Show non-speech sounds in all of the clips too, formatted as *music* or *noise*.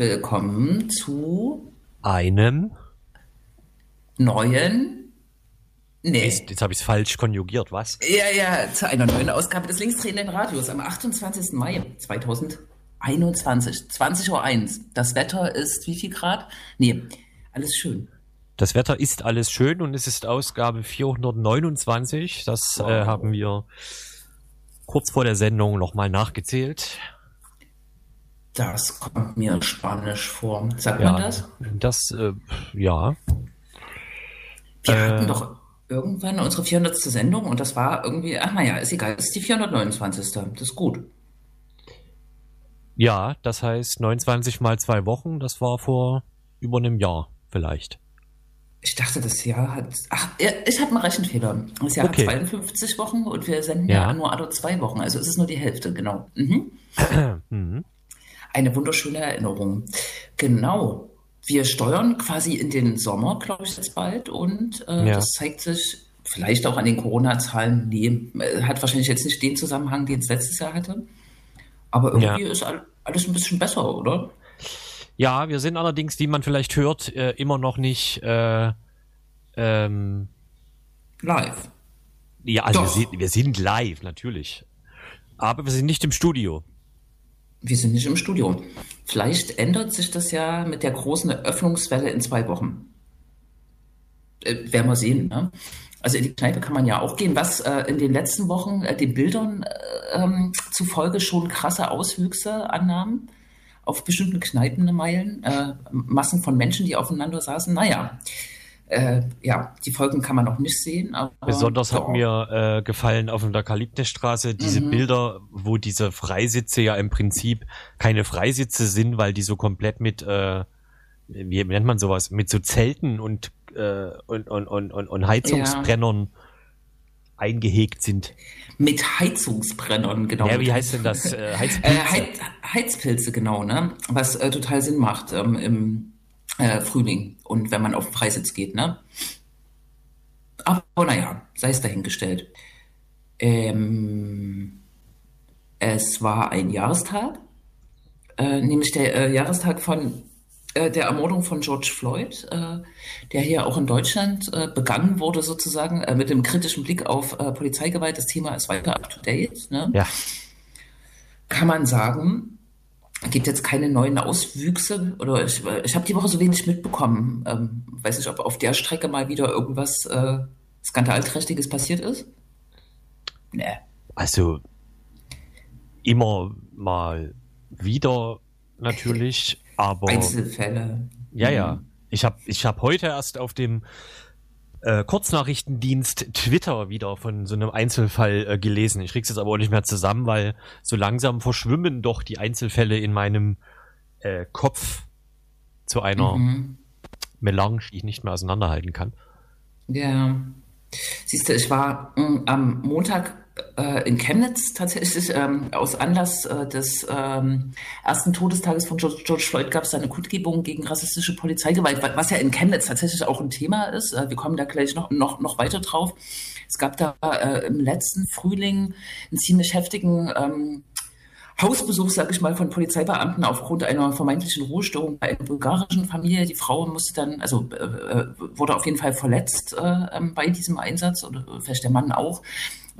willkommen zu einem neuen. Nee. Jetzt, jetzt habe ich es falsch konjugiert, was? Ja, ja, zu einer neuen Ausgabe des linksdrehenden Radios am 28. Mai 2021, 20.01 Uhr. Das Wetter ist wie viel Grad? Nee, alles schön. Das Wetter ist alles schön und es ist Ausgabe 429. Das wow. äh, haben wir kurz vor der Sendung nochmal nachgezählt. Das kommt mir spanisch vor. Sagt ja, man das? Das, äh, ja. Wir äh, hatten doch irgendwann unsere 400. Sendung und das war irgendwie, ach naja, ist egal, das ist die 429. Das ist gut. Ja, das heißt 29 mal zwei Wochen, das war vor über einem Jahr vielleicht. Ich dachte, das Jahr hat. Ach, ich habe einen Rechenfehler. Das Jahr okay. hat 52 Wochen und wir senden ja, ja nur alle zwei Wochen. Also es ist nur die Hälfte, genau. Mhm. *clears throat* mhm. Eine wunderschöne Erinnerung. Genau. Wir steuern quasi in den Sommer, glaube ich, jetzt bald. Und äh, ja. das zeigt sich vielleicht auch an den Corona-Zahlen. Nee, hat wahrscheinlich jetzt nicht den Zusammenhang, den es letztes Jahr hatte. Aber irgendwie ja. ist alles ein bisschen besser, oder? Ja, wir sind allerdings, wie man vielleicht hört, äh, immer noch nicht äh, ähm, live. Ja, also wir sind, wir sind live, natürlich. Aber wir sind nicht im Studio. Wir sind nicht im Studio. Vielleicht ändert sich das ja mit der großen Öffnungswelle in zwei Wochen. Äh, werden wir sehen. Ne? Also in die Kneipe kann man ja auch gehen, was äh, in den letzten Wochen äh, den Bildern äh, ähm, zufolge schon krasse Auswüchse annahmen auf bestimmten Kneipenmeilen. Äh, Massen von Menschen, die aufeinander saßen. Naja, ja, die Folgen kann man noch nicht sehen. Aber, Besonders hat mir äh, gefallen auf der Kalibnestraße diese mhm. Bilder, wo diese Freisitze ja im Prinzip keine Freisitze sind, weil die so komplett mit, äh, wie nennt man sowas, mit so Zelten und, äh, und, und, und, und Heizungsbrennern ja. eingehegt sind. Mit Heizungsbrennern, genau. Ja, wie heißt denn das? Äh, Heizpilze. Äh, Heiz, Heizpilze, genau, ne? Was äh, total Sinn macht ähm, im äh, Frühling und wenn man auf den Freisitz geht, ne? Aber naja, sei es dahingestellt. Ähm, es war ein Jahrestag, äh, nämlich der äh, Jahrestag von äh, der Ermordung von George Floyd, äh, der hier auch in Deutschland äh, begangen wurde, sozusagen, mit dem kritischen Blick auf Polizeigewalt. Das Thema ist weiter up to date. Ne? Ja. Kann man sagen, gibt jetzt keine neuen Auswüchse oder ich, ich habe die Woche so wenig mitbekommen. Ähm, weiß nicht, ob auf der Strecke mal wieder irgendwas äh, skandalträchtiges passiert ist. Nee. Also immer mal wieder natürlich, aber Einzelfälle. Ja, ja. Mhm. Ich habe ich hab heute erst auf dem äh, Kurznachrichtendienst Twitter wieder von so einem Einzelfall äh, gelesen. Ich krieg's jetzt aber auch nicht mehr zusammen, weil so langsam verschwimmen doch die Einzelfälle in meinem äh, Kopf zu einer mhm. Melange, die ich nicht mehr auseinanderhalten kann. Ja. Siehst du, ich war mh, mm, am Montag äh, in Chemnitz tatsächlich ähm, aus Anlass äh, des ähm, ersten Todestages von George, George Floyd gab es eine Kundgebung gegen rassistische Polizeigewalt, was ja in Chemnitz tatsächlich auch ein Thema ist. Äh, wir kommen da gleich noch, noch, noch weiter drauf. Es gab da äh, im letzten Frühling einen ziemlich heftigen ähm, Hausbesuch, sage ich mal, von Polizeibeamten aufgrund einer vermeintlichen Ruhestörung bei einer bulgarischen Familie. Die Frau musste dann, also äh, äh wurde auf jeden Fall verletzt äh, ähm, bei diesem Einsatz oder vielleicht der Mann auch.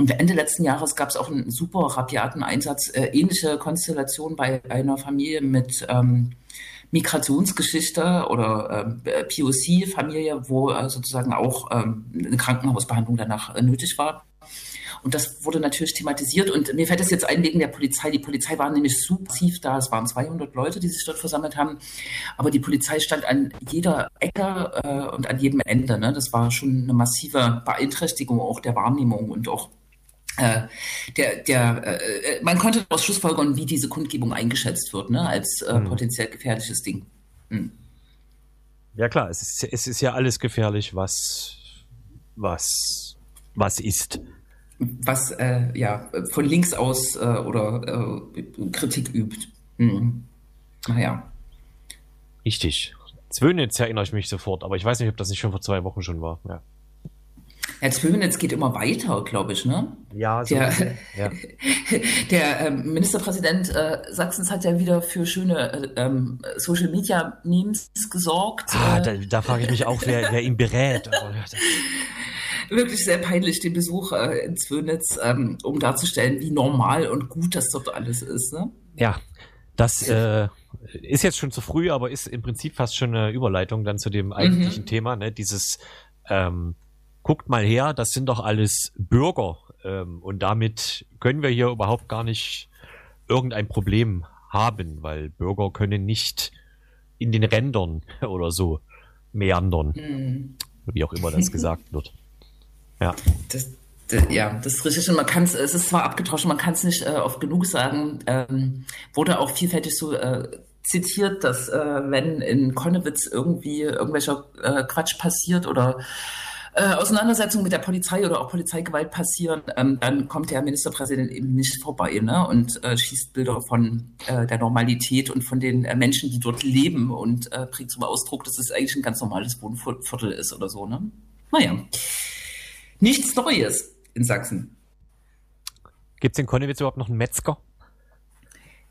Und Ende letzten Jahres gab es auch einen super rabiaten Einsatz, äh, ähnliche Konstellation bei einer Familie mit ähm, Migrationsgeschichte oder äh, POC-Familie, wo äh, sozusagen auch ähm, eine Krankenhausbehandlung danach äh, nötig war. Und das wurde natürlich thematisiert. Und mir fällt das jetzt ein wegen der Polizei. Die Polizei war nämlich super massiv da. Es waren 200 Leute, die sich dort versammelt haben. Aber die Polizei stand an jeder Ecke äh, und an jedem Ende. Ne? Das war schon eine massive Beeinträchtigung auch der Wahrnehmung und auch äh, der, der, äh, man konnte daraus schlussfolgern, wie diese Kundgebung eingeschätzt wird, ne, als äh, hm. potenziell gefährliches Ding. Hm. Ja klar, es ist, es ist ja alles gefährlich, was, was, was ist. Was äh, ja von links aus äh, oder äh, Kritik übt. Hm. Naja. Richtig. Zwönitz erinnere ich mich sofort, aber ich weiß nicht, ob das nicht schon vor zwei Wochen schon war. Ja. Herr Zwömenitz geht immer weiter, glaube ich, ne? Ja, so Der, ja. *laughs* der äh, Ministerpräsident äh, Sachsens hat ja wieder für schöne äh, ähm, Social Media Memes gesorgt. Ah, äh, da, da frage ich mich auch, wer, wer ihn berät. *laughs* Aber, wirklich sehr peinlich, den Besuch äh, in Zwönitz, ähm, um darzustellen, wie normal und gut das dort alles ist. Ne? ja, das äh, ist jetzt schon zu früh, aber ist im Prinzip fast schon eine Überleitung dann zu dem eigentlichen Thema, ne? Dieses ähm, guckt mal her, das sind doch alles Bürger ähm, und damit können wir hier überhaupt gar nicht irgendein Problem haben, weil Bürger können nicht in den Rändern *laughs* oder so meandern, Mhm. wie auch immer das gesagt wird. *laughs* Ja, Das, ja, das ist richtig. Und man kann es, es ist zwar abgetauscht, man kann es nicht äh, oft genug sagen. Ähm, wurde auch vielfältig so äh, zitiert, dass äh, wenn in Konnewitz irgendwie irgendwelcher äh, Quatsch passiert oder äh, Auseinandersetzungen mit der Polizei oder auch Polizeigewalt passieren, ähm, dann kommt der Ministerpräsident eben nicht vorbei ne? und äh, schießt Bilder von äh, der Normalität und von den äh, Menschen, die dort leben und äh, bringt zum Ausdruck, dass es eigentlich ein ganz normales Wohnviertel ist oder so. Ne? Naja, nichts Neues in Sachsen. gibt's in Konnewitz überhaupt noch einen Metzger?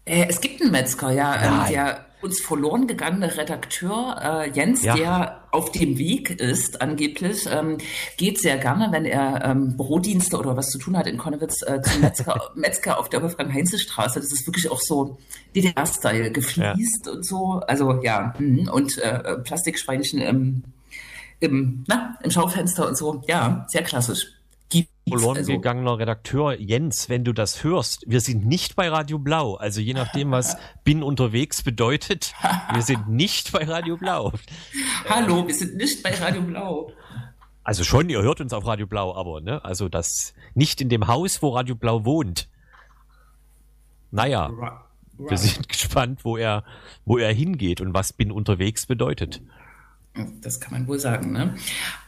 Äh, es gibt einen Metzger, ja, ähm, der uns verloren gegangene Redakteur äh, Jens, Ja. der auf dem Weg ist, angeblich, ähm, geht sehr gerne, wenn er ähm, Brotdienste oder was zu tun hat in Konnewitz, äh, zum Metzger, *laughs* Metzger auf der Wolfgang-Heinze-Straße. Das ist wirklich auch so DDR-Style, gefliest und so. Also ja, mhm. und äh, Plastikschweinchen im, im, na, im Schaufenster und so. Ja, sehr klassisch. Verloren also- gegangener Redakteur Jens, wenn du das hörst, wir sind nicht bei Radio Blau. Also je nachdem, was *laughs* bin unterwegs bedeutet, wir sind nicht bei Radio Blau. *laughs* Hallo, wir sind nicht bei Radio Blau. Also schon, ihr hört uns auf Radio Blau, aber ne, also das nicht in dem Haus, wo Radio Blau wohnt. Naja, Ra- wir sind *laughs* gespannt, wo er, wo er hingeht und was bin unterwegs bedeutet. Das kann man wohl sagen, ne?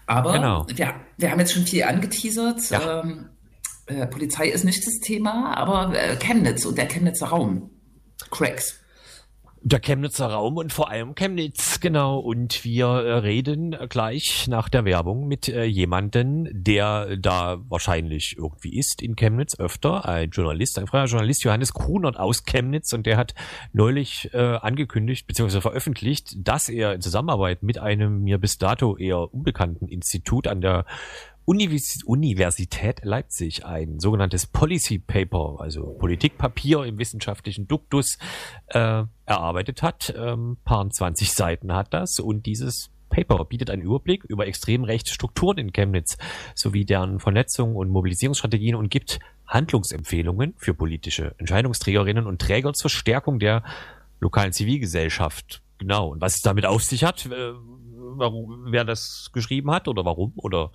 Aber Genau. wir, wir haben jetzt schon viel angeteasert. Ja. Ähm, äh, Polizei ist nicht das Thema, aber äh, Chemnitz und der Chemnitzer Raum. Cracks. Der Chemnitzer Raum und vor allem Chemnitz, genau. Und wir äh, reden gleich nach der Werbung mit äh, jemanden, der da wahrscheinlich irgendwie ist in Chemnitz öfter. Ein Journalist, ein freier Journalist, Johannes Kunert aus Chemnitz. Und der hat neulich äh, angekündigt bzw. veröffentlicht, dass er in Zusammenarbeit mit einem mir bis dato eher unbekannten Institut an der Universität Leipzig ein sogenanntes Policy Paper, also Politikpapier im wissenschaftlichen Duktus, äh, erarbeitet hat. Ähm, paar 20 Seiten hat das und dieses Paper bietet einen Überblick über extrem rechte Strukturen in Chemnitz sowie deren Vernetzung und Mobilisierungsstrategien und gibt Handlungsempfehlungen für politische Entscheidungsträgerinnen und Träger zur Stärkung der lokalen Zivilgesellschaft. Genau. Und was es damit auf sich hat, äh, warum, wer das geschrieben hat oder warum oder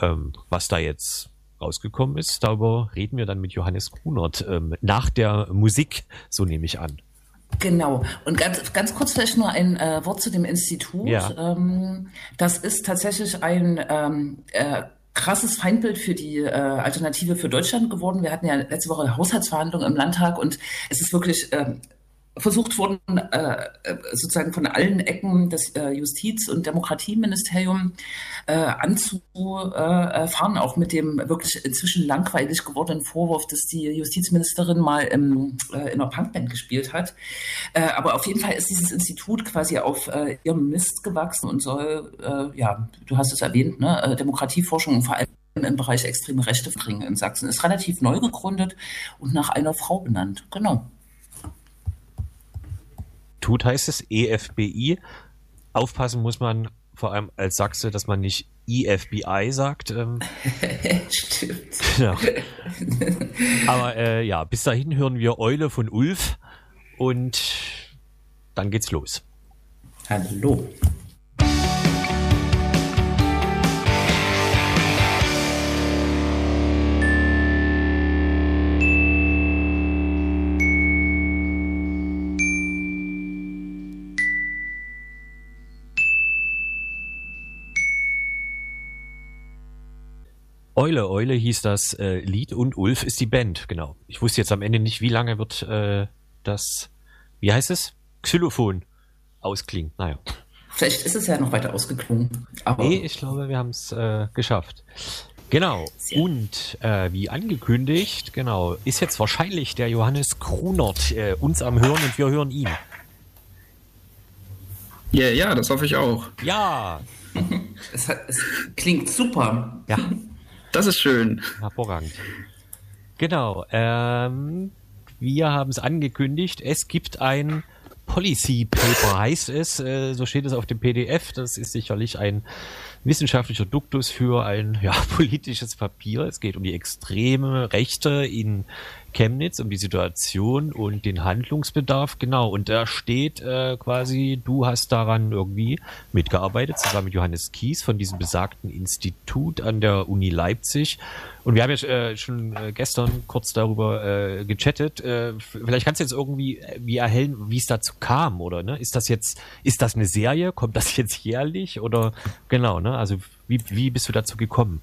ähm, was da jetzt rausgekommen ist, darüber reden wir dann mit Johannes Kunert ähm, nach der Musik, so nehme ich an. Genau. Und ganz, ganz kurz vielleicht nur ein äh, Wort zu dem Institut. Ja. Ähm, das ist tatsächlich ein ähm, äh, krasses Feindbild für die äh, Alternative für Deutschland geworden. Wir hatten ja letzte Woche Haushaltsverhandlungen im Landtag und es ist wirklich ähm, versucht worden, äh, äh, sozusagen von allen Ecken das äh, Justiz- und Demokratieministerium anzufahren, auch mit dem wirklich inzwischen langweilig gewordenen Vorwurf, dass die Justizministerin mal im, in einer Punkband gespielt hat. Aber auf jeden Fall ist dieses Institut quasi auf ihrem Mist gewachsen und soll, ja, du hast es erwähnt, ne, Demokratieforschung und vor allem im Bereich extreme Rechte bringen in Sachsen. Ist relativ neu gegründet und nach einer Frau benannt. Genau. Tut heißt es EFBI. Aufpassen muss man vor allem als Sachse, dass man nicht EFBI sagt. Ähm, *laughs* Stimmt. genau. Aber äh, ja, bis dahin hören wir Eule von Ulf und dann geht's los. Hallo. Eule, Eule hieß das äh, Lied und Ulf ist die Band, genau. Ich wusste jetzt am Ende nicht, wie lange wird äh, das, wie heißt es? Xylophon ausklingen. Naja. Vielleicht ist es ja noch weiter ausgeklungen. Aber nee, ich glaube, wir haben es äh, geschafft. Genau. Sehr. Und äh, wie angekündigt, genau, ist jetzt wahrscheinlich der Johannes Krunert äh, uns am Hören und wir hören ihn. Ja, yeah, ja, das hoffe ich auch. Ja. *laughs* es, hat, es klingt super. Ja. Das ist schön. Hervorragend. Genau. Ähm, wir haben es angekündigt. Es gibt ein Policy Paper, heißt es. Äh, so steht es auf dem PDF. Das ist sicherlich ein wissenschaftlicher Duktus für ein ja, *laughs* politisches Papier. Es geht um die extreme Rechte in Chemnitz, um die Situation und den Handlungsbedarf. Genau, und da steht äh, quasi, du hast daran irgendwie mitgearbeitet, zusammen mit Johannes Kies von diesem besagten Institut an der Uni Leipzig. Und wir haben ja äh, schon äh, gestern kurz darüber äh, gechattet. Äh, vielleicht kannst du jetzt irgendwie äh, wie erhellen, wie es dazu kam, oder? Ne? Ist das jetzt, ist das eine Serie? Kommt das jetzt jährlich? Oder genau, ne? Also wie, wie bist du dazu gekommen?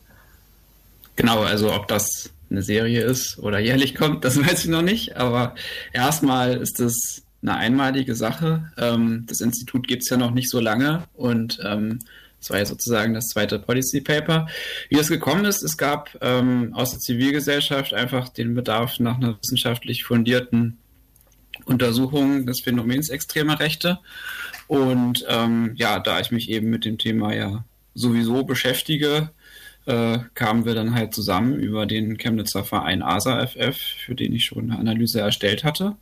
Genau, also ob das eine Serie ist oder jährlich kommt, das *laughs* weiß ich noch nicht. Aber erstmal ist es eine einmalige Sache. Ähm, das Institut gibt es ja noch nicht so lange und ähm, war ja sozusagen das zweite Policy Paper. Wie es gekommen ist, es gab ähm, aus der Zivilgesellschaft einfach den Bedarf nach einer wissenschaftlich fundierten Untersuchung des Phänomens extremer Rechte. Und ähm, ja, da ich mich eben mit dem Thema ja sowieso beschäftige, äh, kamen wir dann halt zusammen über den Chemnitzer Verein ASA-FF, für den ich schon eine Analyse erstellt hatte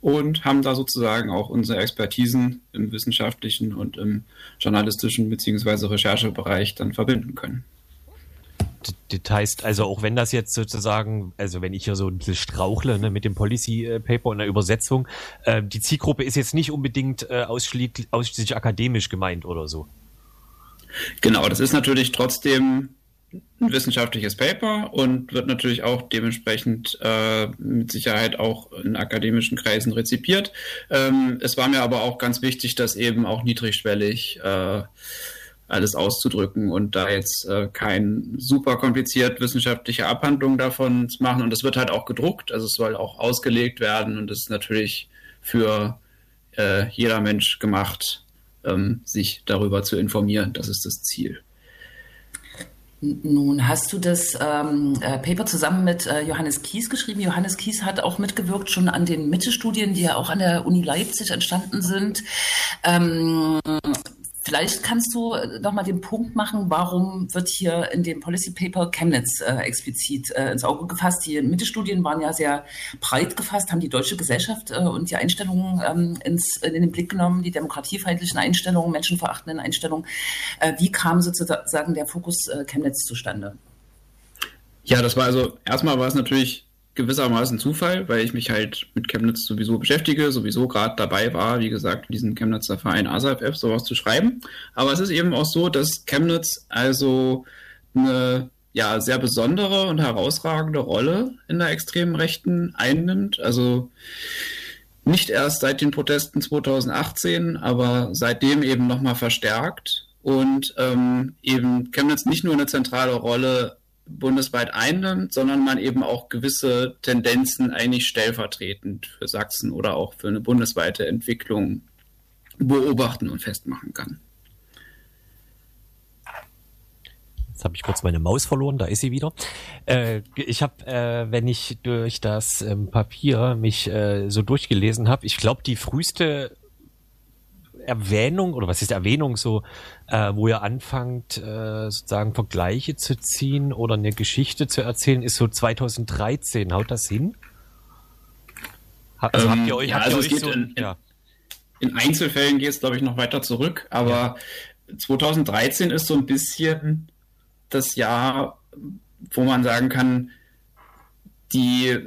und haben da sozusagen auch unsere Expertisen im wissenschaftlichen und im journalistischen bzw. Recherchebereich dann verbinden können. Das heißt, also auch wenn das jetzt sozusagen, also wenn ich hier so ein bisschen strauchle ne, mit dem Policy äh, Paper und der Übersetzung, äh, die Zielgruppe ist jetzt nicht unbedingt äh, ausschließlich, ausschließlich akademisch gemeint oder so. Genau, das ist natürlich trotzdem wissenschaftliches Paper und wird natürlich auch dementsprechend äh, mit Sicherheit auch in akademischen Kreisen rezipiert. Ähm, es war mir aber auch ganz wichtig, das eben auch niedrigschwellig äh, alles auszudrücken und da jetzt äh, kein super kompliziert wissenschaftliche Abhandlung davon zu machen. Und es wird halt auch gedruckt, also es soll auch ausgelegt werden und es ist natürlich für äh, jeder Mensch gemacht, ähm, sich darüber zu informieren. Das ist das Ziel. Nun hast du das ähm, äh, Paper zusammen mit äh, Johannes Kies geschrieben. Johannes Kies hat auch mitgewirkt schon an den Mitte-Studien, die ja auch an der Uni Leipzig entstanden sind. Ähm, Vielleicht kannst du äh, noch mal den Punkt machen, warum wird hier in dem Policy Paper Chemnitz äh, explizit äh, ins Auge gefasst? Die Mitte-Studien waren ja sehr breit gefasst, haben die deutsche Gesellschaft äh, und die Einstellungen ähm, ins, in den Blick genommen, die demokratiefeindlichen Einstellungen, menschenverachtenden Einstellungen. Äh, wie kam sozusagen der Fokus äh, Chemnitz zustande? Ja, das war also erstmal war es natürlich gewissermaßen Zufall, weil ich mich halt mit Chemnitz sowieso beschäftige, sowieso gerade dabei war, wie gesagt, diesen Chemnitzer Verein ASAFF sowas zu schreiben. Aber es ist eben auch so, dass Chemnitz also eine ja, sehr besondere und herausragende Rolle in der extremen Rechten einnimmt. Also nicht erst seit den Protesten 2018, aber seitdem eben nochmal verstärkt und ähm, eben Chemnitz nicht nur eine zentrale Rolle bundesweit einnimmt, sondern man eben auch gewisse Tendenzen eigentlich stellvertretend für Sachsen oder auch für eine bundesweite Entwicklung beobachten und festmachen kann. Jetzt habe ich kurz meine Maus verloren, da ist sie wieder. Äh, ich habe, äh, wenn ich durch das ähm, Papier mich äh, so durchgelesen habe, ich glaube, die früheste Erwähnung oder was ist Erwähnung so, äh, wo ihr anfangt äh, sozusagen Vergleiche zu ziehen oder eine Geschichte zu erzählen, ist so 2013. Haut das hin? Also ähm, habt ihr euch, ja, also euch so, in, ja. in, Einzelfällen geht es glaube ich noch weiter zurück, aber ja. 2013 ist so ein bisschen das Jahr, wo man sagen kann, die,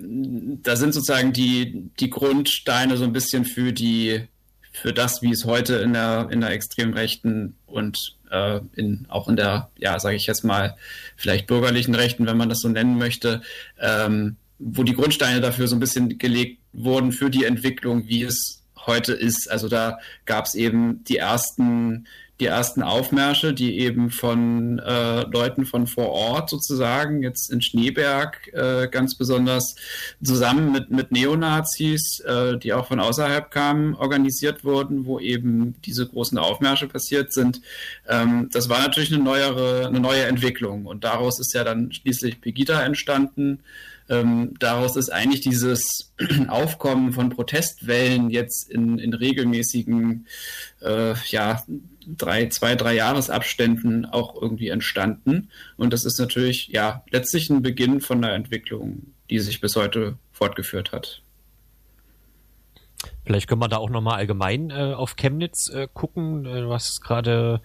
da sind sozusagen die, die Grundsteine so ein bisschen für die für das, wie es heute in der, in der extrem rechten und äh, in, auch in der, ja, sage ich jetzt mal, vielleicht bürgerlichen Rechten, wenn man das so nennen möchte, ähm, wo die Grundsteine dafür so ein bisschen gelegt wurden für die Entwicklung, wie es heute ist. Also da gab es eben die ersten, die ersten Aufmärsche, die eben von äh, Leuten von vor Ort sozusagen, jetzt in Schneeberg äh, ganz besonders zusammen mit, mit Neonazis, äh, die auch von außerhalb kamen, organisiert wurden, wo eben diese großen Aufmärsche passiert sind. Ähm, das war natürlich eine neuere, eine neue Entwicklung und daraus ist ja dann schließlich Pegida entstanden. Ähm, daraus ist eigentlich dieses *clears throat* Aufkommen von Protestwellen jetzt in, in regelmäßigen, äh, ja, drei, zwei, drei Jahresabständen auch irgendwie entstanden. Und das ist natürlich, ja, letztlich ein Beginn von einer Entwicklung, die sich bis heute fortgeführt hat. Vielleicht können wir da auch nochmal allgemein äh, auf Chemnitz äh, gucken. Äh, hast gerade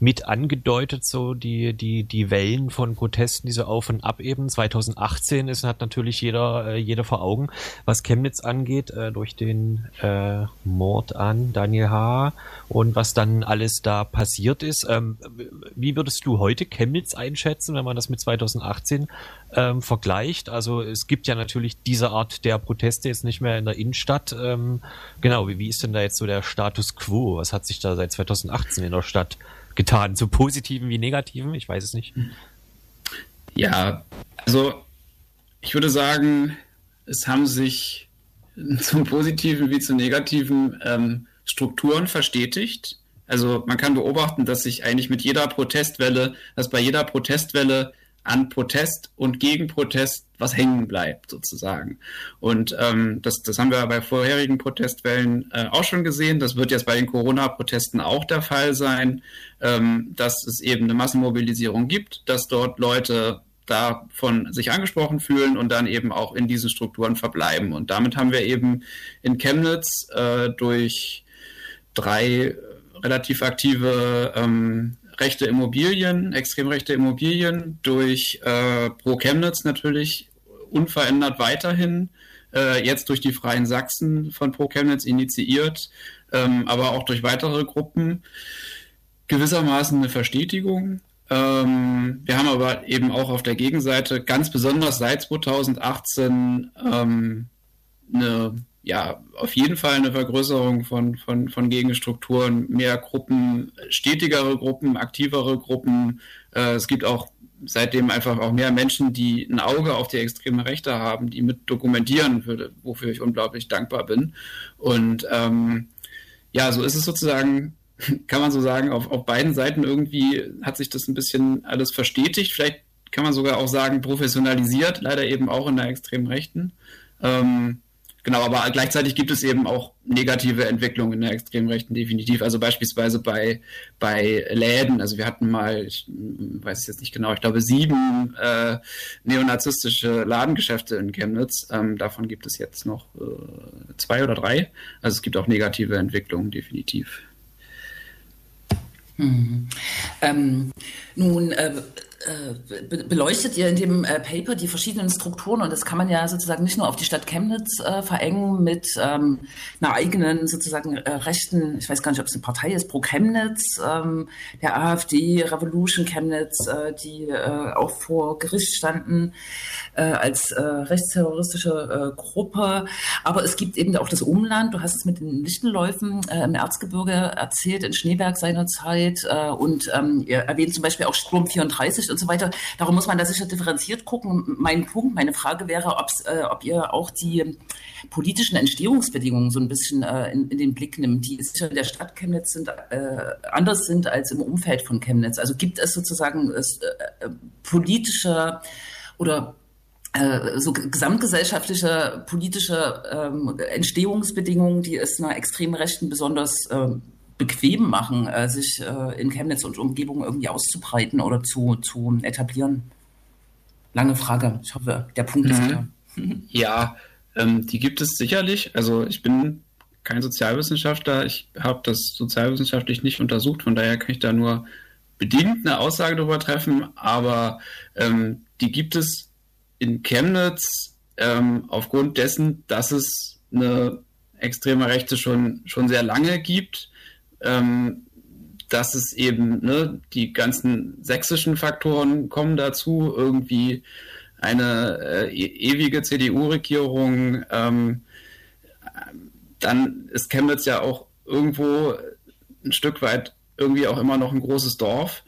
mit angedeutet, so die, die, die Wellen von Protesten, die so auf und ab eben. 2018 ist, hat natürlich jeder, äh, jeder vor Augen, was Chemnitz angeht, äh, durch den äh, Mord an Daniel H. und was dann alles da passiert ist. Ähm, wie würdest du heute Chemnitz einschätzen, wenn man das mit 2018 ähm, vergleicht? Also es gibt ja natürlich diese Art der Proteste jetzt nicht mehr in der Innenstadt. Ähm, genau, wie, wie ist denn da jetzt so der Status quo? Was hat sich da seit 2018 in der Stadt getan, zu positiven wie negativen? Ich weiß es nicht. Ja, also ich würde sagen, es haben sich *laughs* zum positiven wie zu negativen ähm, Strukturen verstetigt. Also man kann beobachten, dass sich eigentlich mit jeder Protestwelle, dass bei jeder Protestwelle an Protest und Gegenprotest was hängen bleibt, sozusagen. Und ähm, das, das haben wir bei vorherigen Protestwellen äh, auch schon gesehen. Das wird jetzt bei den Corona-Protesten auch der Fall sein, ähm, dass es eben eine Massenmobilisierung gibt, dass dort Leute davon sich angesprochen fühlen und dann eben auch in diesen Strukturen verbleiben. Und damit haben wir eben in Chemnitz äh, durch drei relativ aktive ähm, rechte Immobilien, extrem rechte Immobilien durch äh, Pro Chemnitz natürlich unverändert weiterhin. Äh, jetzt durch die Freien Sachsen von Pro Chemnitz initiiert, ähm, aber auch durch weitere Gruppen gewissermaßen eine Verstetigung. Ähm, wir haben aber eben auch auf der Gegenseite ganz besonders seit 2018 ähm, eine ja, auf jeden Fall eine Vergrößerung von, von, von Gegenstrukturen, mehr Gruppen, stetigere Gruppen, aktivere Gruppen. Äh, es gibt auch seitdem einfach auch mehr Menschen, die ein Auge auf die extreme Rechte haben, die mit dokumentieren würde, wofür ich unglaublich dankbar bin. Und ähm, ja, so ist es sozusagen, *laughs* kann man so sagen, auf, auf beiden Seiten irgendwie hat sich das ein bisschen alles verstetigt. Vielleicht kann man sogar auch sagen, professionalisiert, leider eben auch in der extremen Rechten. Ähm, Genau, aber gleichzeitig gibt es eben auch negative Entwicklungen in der extremen Rechten, definitiv. Also beispielsweise bei, bei Läden. Also wir hatten mal, ich weiß es jetzt nicht genau, ich glaube sieben äh, neonazistische Ladengeschäfte in Chemnitz. Ähm, davon gibt es jetzt noch äh, zwei oder drei. Also es gibt auch negative Entwicklungen, definitiv. Mhm. Ähm, nun, äh, äh, beleuchtet ihr in dem äh, Paper die verschiedenen Strukturen und das kann man ja sozusagen nicht nur auf die Stadt Chemnitz äh, verengen mit ähm, einer eigenen sozusagen äh, rechten, ich weiß gar nicht, ob es eine Partei ist, pro Chemnitz, ähm, der AfD, Revolution Chemnitz, äh, die äh, auch vor Gericht standen als rechtsterroristische Gruppe. Aber es gibt eben auch das Umland, du hast es mit den Lichtenläufen im Erzgebirge erzählt, in Schneeberg seinerzeit und ähm, ihr erwähnt zum Beispiel auch Sturm 34 und so weiter. Darum muss man da sicher differenziert gucken. Mein Punkt, meine Frage wäre, äh, ob ihr auch die politischen Entstehungsbedingungen so ein bisschen äh, in, in, den Blick nimmt, die sicher in der Stadt Chemnitz sind, äh, anders sind als im Umfeld von Chemnitz. Also gibt es sozusagen äh, äh, politische oder äh, so gesamtgesellschaftliche politische ähm, Entstehungsbedingungen, die es einer extremen Rechten besonders ähm, bequem machen, äh, sich äh, in Chemnitz und Umgebung irgendwie auszubreiten oder zu, zu etablieren? Lange Frage. Ich hoffe, der Punkt mhm. ist klar. *laughs* Ja, ähm, die gibt es sicherlich. Also ich bin kein Sozialwissenschaftler. Ich habe das sozialwissenschaftlich nicht untersucht. Von daher kann ich da nur bedingt eine Aussage darüber treffen. Aber ähm, die gibt es in Chemnitz ähm, aufgrund dessen, dass es eine extreme Rechte schon, schon sehr lange gibt ähm, dass es eben, ne, die ganzen sächsischen Faktoren kommen dazu, irgendwie eine äh, e-, ewige CDU-Regierung, ähm, dann ist Chemnitz ja auch irgendwo ein Stück weit irgendwie auch immer noch ein großes Dorf.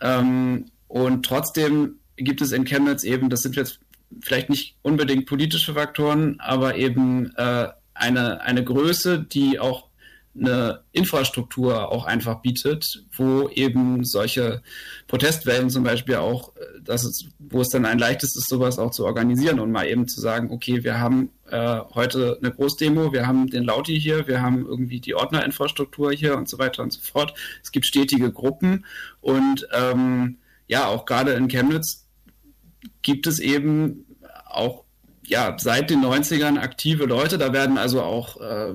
Ähm, und trotzdem gibt es in Chemnitz eben, das sind jetzt vielleicht nicht unbedingt politische Faktoren, aber eben äh, eine, eine Größe, die auch eine Infrastruktur auch einfach bietet, wo eben solche Protestwellen zum Beispiel auch, äh, dass es, wo es dann ein leichtes ist, sowas auch zu organisieren und mal eben zu sagen, okay, wir haben äh, heute eine Großdemo, wir haben den Lauti hier, wir haben irgendwie die Ordnerinfrastruktur hier und so weiter und so fort. Es gibt stetige Gruppen und ähm, ja, auch gerade in Chemnitz gibt es eben auch ja, seit den 90ern aktive Leute. Da werden also auch äh,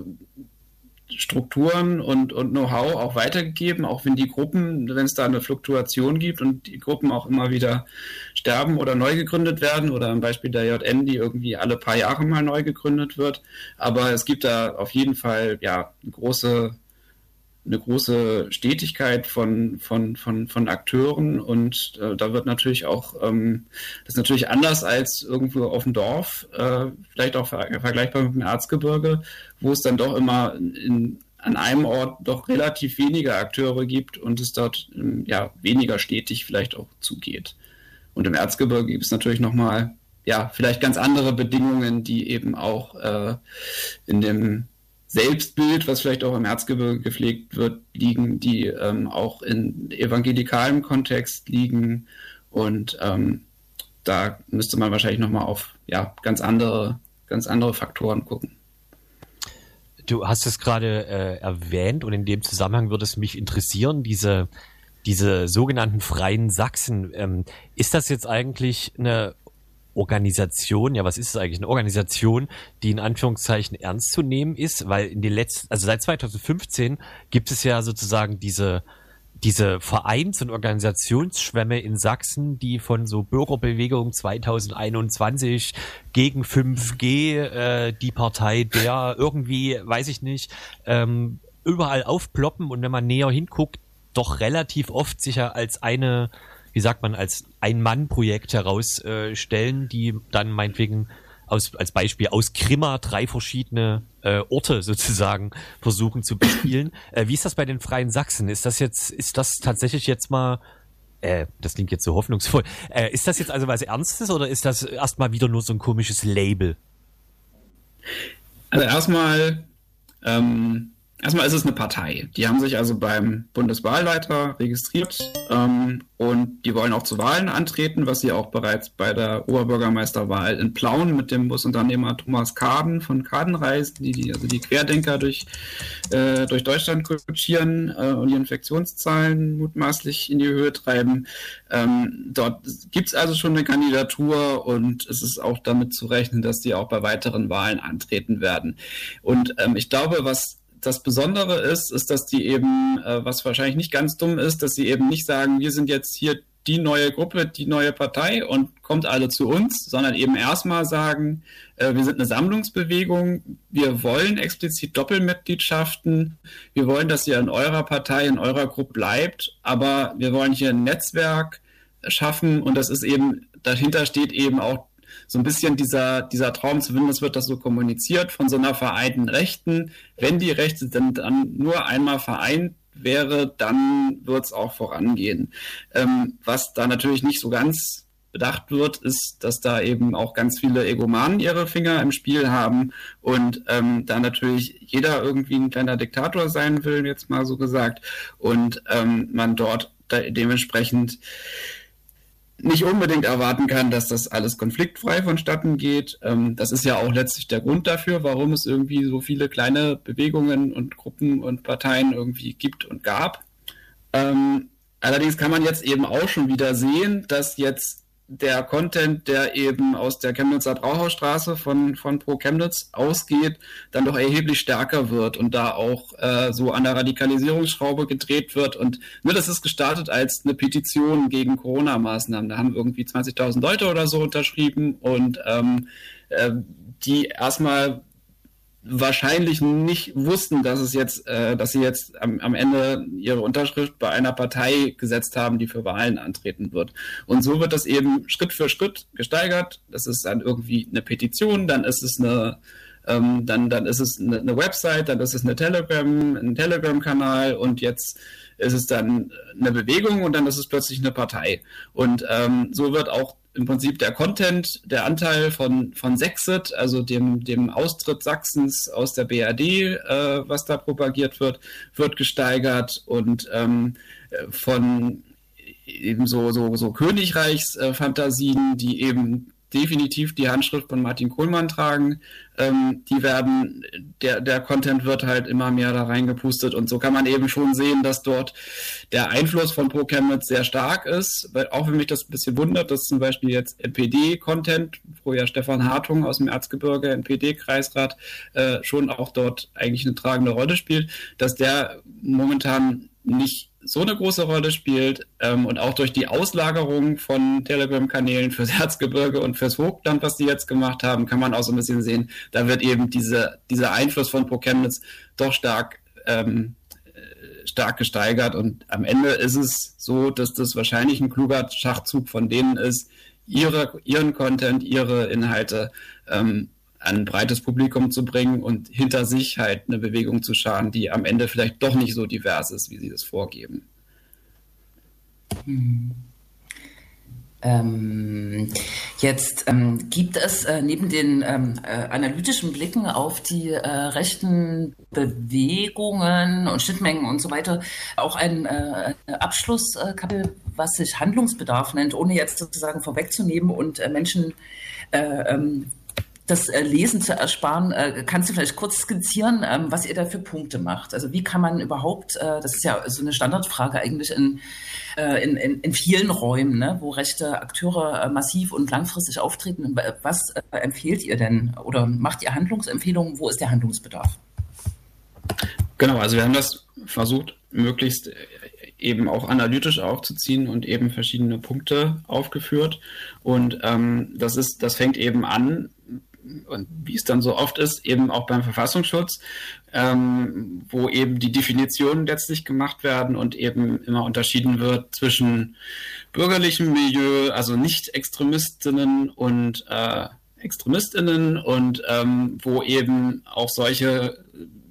Strukturen und, und Know-how auch weitergegeben, auch wenn die Gruppen, wenn es da eine Fluktuation gibt und die Gruppen auch immer wieder sterben oder neu gegründet werden oder am Beispiel der JN, die irgendwie alle paar Jahre mal neu gegründet wird. Aber es gibt da auf jeden Fall ja große eine große Stetigkeit von, von, von, von Akteuren und äh, da wird natürlich auch, ähm, das ist natürlich anders als irgendwo auf dem Dorf, äh, vielleicht auch ver vergleichbar mit dem Erzgebirge, wo es dann doch immer in, an einem Ort doch relativ weniger Akteure gibt und es dort ähm, ja weniger stetig vielleicht auch zugeht. Und im Erzgebirge gibt es natürlich nochmal, ja, vielleicht ganz andere Bedingungen, die eben auch äh, in dem Selbstbild, was vielleicht auch im Erzgebirge gepflegt wird, liegen, die ähm, auch in evangelikalem Kontext liegen. Und ähm, da müsste man wahrscheinlich nochmal auf ja, ganz andere, ganz andere Faktoren gucken. Du hast es gerade äh, erwähnt und in dem Zusammenhang würde es mich interessieren, diese, diese sogenannten freien Sachsen. Ähm, ist das jetzt eigentlich eine Organisation, ja, was ist es eigentlich? Eine Organisation, die in Anführungszeichen ernst zu nehmen ist, weil in den letzten, also seit 2015 gibt es ja sozusagen diese diese Vereins- und Organisationsschwämme in Sachsen, die von so Bürgerbewegung 2021 gegen 5G, äh, die Partei der irgendwie, weiß ich nicht, ähm, überall aufploppen und wenn man näher hinguckt, doch relativ oft sicher als eine wie sagt man, als Ein-Mann-Projekt herausstellen, die dann meinetwegen aus, als Beispiel aus Krimmer drei verschiedene äh, Orte *laughs* sozusagen versuchen zu bespielen. *clears throat* äh, wie ist das bei den Freien Sachsen? Ist das jetzt, ist das tatsächlich jetzt mal, äh, das klingt jetzt so hoffnungsvoll, äh, ist das jetzt also was Ernstes oder ist das erstmal wieder nur so ein komisches Label? Also erstmal ähm, Erstmal ist es eine Partei. Die haben sich also beim Bundeswahlleiter registriert ähm, und die wollen auch zu Wahlen antreten, was sie auch bereits bei der Oberbürgermeisterwahl in Plauen mit dem Busunternehmer Thomas Kaden von Kadenreisen, die, die also die Querdenker durch, äh, durch Deutschland kutschieren äh, und die Infektionszahlen mutmaßlich in die Höhe treiben. Ähm, dort gibt es also schon eine Kandidatur und es ist auch damit zu rechnen, dass die auch bei weiteren Wahlen antreten werden. Und ähm, ich glaube, was das Besondere ist, ist, dass die eben, äh, was wahrscheinlich nicht ganz dumm ist, dass sie eben nicht sagen, wir sind jetzt hier die neue Gruppe, die neue Partei und kommt alle zu uns, sondern eben erstmal sagen, äh, wir sind eine Sammlungsbewegung, wir wollen explizit Doppelmitgliedschaften, wir wollen, dass ihr in eurer Partei, in eurer Gruppe bleibt, aber wir wollen hier ein Netzwerk schaffen und das ist eben, dahinter steht eben auch so ein bisschen dieser, dieser Traum, zumindest wird das so kommuniziert, von so einer vereinten Rechten. Wenn die Rechte dann, dann nur einmal vereint wäre, dann wird es auch vorangehen. Ähm, was da natürlich nicht so ganz bedacht wird, ist, dass da eben auch ganz viele Egomanen ihre Finger im Spiel haben und ähm, da natürlich jeder irgendwie ein kleiner Diktator sein will, jetzt mal so gesagt, und ähm, man dort da dementsprechend nicht unbedingt erwarten kann, dass das alles konfliktfrei vonstatten geht. Ähm, das ist ja auch letztlich der Grund dafür, warum es irgendwie so viele kleine Bewegungen und Gruppen und Parteien irgendwie gibt und gab. Ähm, allerdings kann man jetzt eben auch schon wieder sehen, dass jetzt der Content, der eben aus der Chemnitzer Brauhausstraße von, von Pro Chemnitz ausgeht, dann doch erheblich stärker wird und da auch äh, so an der Radikalisierungsschraube gedreht wird. Und nur das ist gestartet als eine Petition gegen Corona-Maßnahmen. Da haben irgendwie 20.000 Leute oder so unterschrieben und ähm, äh, die erstmal wahrscheinlich nicht wussten, dass es jetzt, äh, dass sie jetzt am, am Ende ihre Unterschrift bei einer Partei gesetzt haben, die für Wahlen antreten wird. Und so wird das eben Schritt für Schritt gesteigert. Das ist dann irgendwie eine Petition, dann ist es eine ähm, dann, dann ist es eine, eine Website, dann ist es eine Telegram, ein Telegram-Kanal und jetzt ist es dann eine Bewegung und dann ist es plötzlich eine Partei. Und ähm, so wird auch im Prinzip der Content, der Anteil von, von Sexit, also dem, dem Austritt Sachsens aus der BRD, äh, was da propagiert wird, wird gesteigert und ähm, von eben so, so, so Königreichsfantasien, die eben definitiv die Handschrift von Martin Kohlmann tragen. Ähm, die werden, der, der Content wird halt immer mehr da reingepustet. Und so kann man eben schon sehen, dass dort der Einfluss von Pro Chemnitz sehr stark ist, weil auch wenn mich das ein bisschen wundert, dass zum Beispiel jetzt NPD-Content, wo ja Stefan Hartung aus dem Erzgebirge, NPD-Kreisrat, äh, schon auch dort eigentlich eine tragende Rolle spielt, dass der momentan nicht so eine große Rolle spielt ähm, und auch durch die Auslagerung von Telegram-Kanälen fürs *laughs* Erzgebirge und fürs Vogtland, was die jetzt gemacht haben, kann man auch so ein bisschen sehen, da wird eben diese, dieser Einfluss von ProChemnitz doch stark, ähm, äh, stark gesteigert. Und am Ende ist es so, dass das wahrscheinlich ein kluger Schachzug von denen ist, ihre, ihren Content, ihre Inhalte ähm, an ein breites Publikum zu bringen und hinter sich halt eine Bewegung zu scharen, die am Ende vielleicht doch nicht so divers ist, wie sie das vorgeben. Hm. Ähm, jetzt ähm, gibt es äh, neben den ähm, äh, analytischen Blicken auf die äh, rechten Bewegungen und Schnittmengen und so weiter auch ein äh, Abschlusskapitel, was sich Handlungsbedarf nennt, ohne jetzt sozusagen vorwegzunehmen und äh, Menschen äh, ähm, das äh, Lesen zu ersparen, äh, kannst du vielleicht kurz skizzieren, ähm, was ihr da für Punkte macht? Also wie kann man überhaupt, äh, das ist ja so eine Standardfrage eigentlich in, in, in, in vielen Räumen, ne, wo rechte Akteure massiv und langfristig auftreten. Was empfehlt ihr denn oder macht ihr Handlungsempfehlungen? Wo ist der Handlungsbedarf? Genau, also wir haben das versucht, möglichst eben auch analytisch aufzuziehen und eben verschiedene Punkte aufgeführt. Und ähm, das ist, das fängt eben an und wie es dann so oft ist, eben auch beim Verfassungsschutz, ähm, wo eben die Definitionen letztlich gemacht werden und eben immer unterschieden wird zwischen bürgerlichem Milieu, also Nicht-Extremistinnen und äh, Extremistinnen und ähm, wo eben auch solche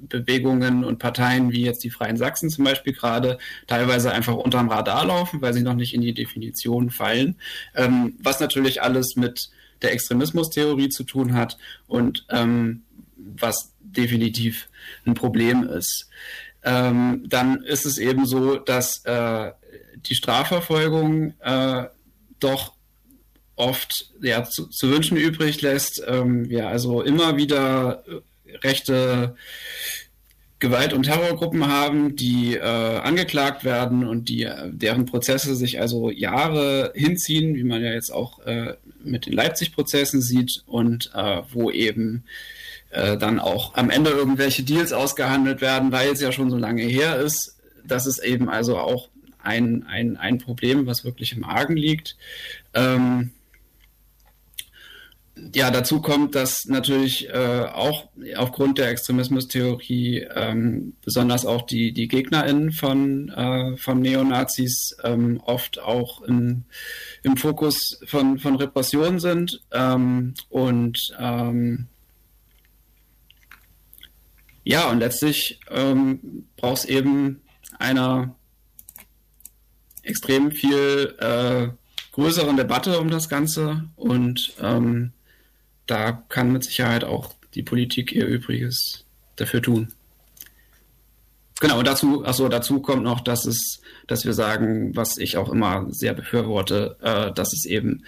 Bewegungen und Parteien wie jetzt die Freien Sachsen zum Beispiel gerade teilweise einfach unterm Radar laufen, weil sie noch nicht in die Definition fallen. Ähm, was natürlich alles mit der Extremismustheorie zu tun hat und ähm, was definitiv ein Problem ist. Ähm, dann ist es eben so, dass äh, die Strafverfolgung äh, doch oft ja, zu, zu wünschen übrig lässt. Ähm, wir also immer wieder rechte Gewalt- und Terrorgruppen haben, die äh, angeklagt werden und die, deren Prozesse sich also Jahre hinziehen, wie man ja jetzt auch äh, mit den Leipzig-Prozessen sieht und äh, wo eben äh, dann auch am Ende irgendwelche Deals ausgehandelt werden, weil es ja schon so lange her ist. Das ist eben also auch ein, ein, ein Problem, was wirklich im Argen liegt. Ähm, ja, dazu kommt, dass natürlich äh, auch aufgrund der Extremismustheorie ähm, besonders auch die, die GegnerInnen von, äh, von Neonazis ähm, oft auch in, im Fokus von, von Repression sind. Ähm, und ähm, ja, und letztlich ähm, braucht es eben einer extrem viel äh, größeren Debatte um das Ganze und ähm, da kann mit Sicherheit auch die Politik ihr Übriges dafür tun. Genau, und dazu, achso, dazu kommt noch, dass es, dass wir sagen, was ich auch immer sehr befürworte, äh, dass es eben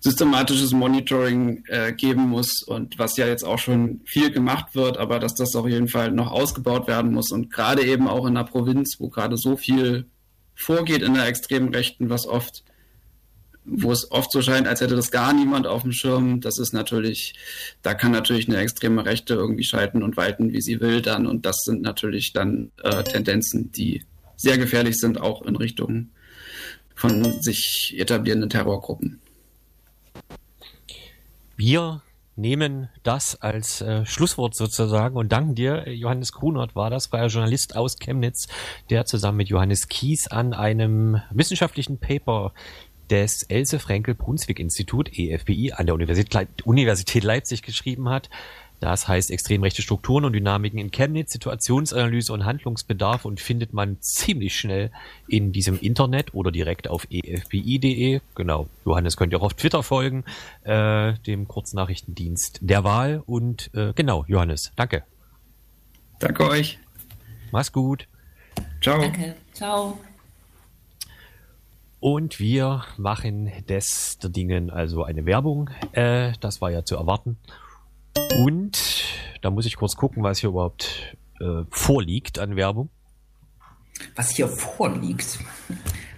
systematisches Monitoring äh, geben muss und was ja jetzt auch schon viel gemacht wird, aber dass das auf jeden Fall noch ausgebaut werden muss und gerade eben auch in der Provinz, wo gerade so viel vorgeht in der extremen Rechten, was oft wo es oft so scheint, als hätte das gar niemand auf dem Schirm. Das ist natürlich, da kann natürlich eine extreme Rechte irgendwie schalten und walten, wie sie will dann. Und das sind natürlich dann äh, Tendenzen, die sehr gefährlich sind, auch in Richtung von sich etablierenden Terrorgruppen. Wir nehmen das als äh, Schlusswort sozusagen und danken dir. Johannes Kunert war das, freier Journalist aus Chemnitz, der zusammen mit Johannes Kies an einem wissenschaftlichen Paper des Else Frenkel Brunswick Institut, EFBI, an der Universität, Universität Leipzig geschrieben hat. Das heißt extrem rechte Strukturen und Dynamiken in Chemnitz, Situationsanalyse und Handlungsbedarf und findet man ziemlich schnell in diesem Internet oder direkt auf efbi.de. Genau, Johannes könnt ihr auch auf Twitter folgen, äh, dem Kurznachrichtendienst der Wahl. Und äh, genau, Johannes, danke. Danke euch. Mach's gut. Ciao. Danke. Ciao. Und wir machen des der Dingen also eine Werbung. Äh, das war ja zu erwarten. Und da muss ich kurz gucken, was hier überhaupt äh, vorliegt an Werbung. Was hier vorliegt,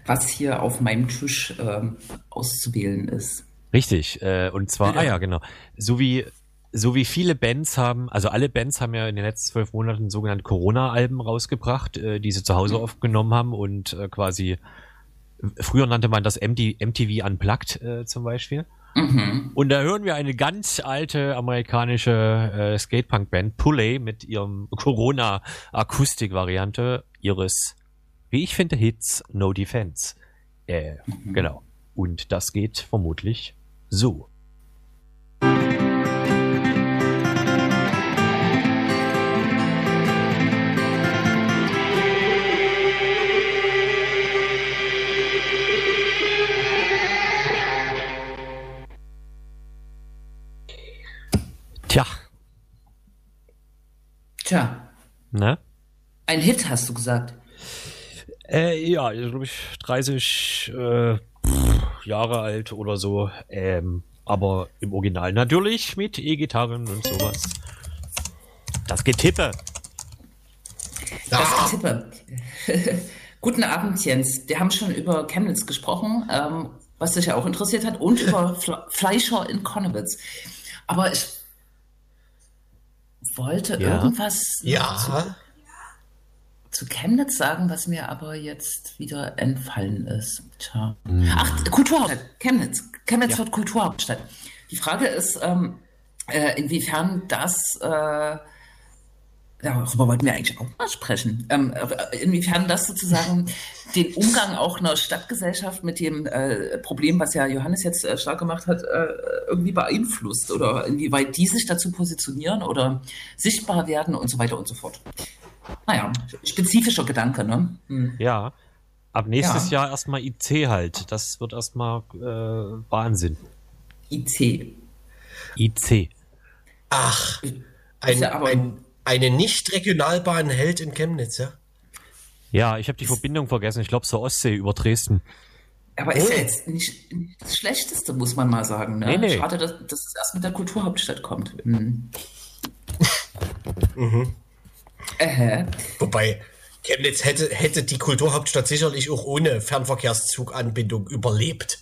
was hier auf meinem Tisch äh, auszuwählen ist. Richtig, äh, und zwar, ja. ah ja, genau. So wie, so wie viele Bands haben, also alle Bands haben ja in den letzten zwölf Monaten sogenannte Corona-Alben rausgebracht, äh, die sie zu Hause mhm. aufgenommen haben und äh, quasi, früher nannte man das MD, MTV Unplugged äh, zum Beispiel. Mhm. Und da hören wir eine ganz alte amerikanische äh, Skatepunk-Band, Pulley, mit ihrem *laughs* Corona-Akustik-Variante ihres, wie ich finde, Hits No Defense. Äh, mhm. Genau. Und das geht vermutlich so. Tja. Tja. Ne? Ein Hit, hast du gesagt. Äh, ja, glaube ich, 30 äh, Jahre alt oder so. Ähm, aber im Original natürlich mit E-Gitarren und sowas. Das Getippe. Das Getippe. *laughs* Guten Abend, Jens. Wir haben schon über Chemnitz gesprochen, ähm, was dich ja auch interessiert hat, und über *laughs* Fleischer in Konnewitz. Aber ich wollte ja. irgendwas ja. Zu, zu, Chemnitz sagen, was mir aber jetzt wieder entfallen ist. Tja. Mhm. Ach, Kulturhauptstadt, Chemnitz. Chemnitz ja. wird Kulturhauptstadt. Die Frage ist, ähm, äh, inwiefern das äh, darüber wollten wir eigentlich auch mal sprechen. Ähm, inwiefern das sozusagen *laughs* den Umgang auch einer Stadtgesellschaft mit dem äh, Problem, was ja Johannes jetzt äh, stark gemacht hat, äh, irgendwie beeinflusst oder inwieweit die sich dazu positionieren oder sichtbar werden und so weiter und so fort. Naja, spezifischer Gedanke, ne? Hm. Ja. Ab nächstes ja. Jahr erstmal IC halt. Das wird erstmal äh, Wahnsinn. IC. IC. Ach, ein, ja ein eine Nicht-Regionalbahn hält in Chemnitz, ja? Ja, ich habe die Verbindung vergessen. Ich glaube zur Ostsee über Dresden. Aber ist ja oh. jetzt nicht, nicht, das Schlechteste, muss man mal sagen. Ne? Nee, nee. Schade, dass, dass es erst mit der Kulturhauptstadt kommt. Mhm. *laughs* mhm. Äh. Wobei, Chemnitz hätte, hätte die Kulturhauptstadt sicherlich auch ohne Fernverkehrszuganbindung überlebt.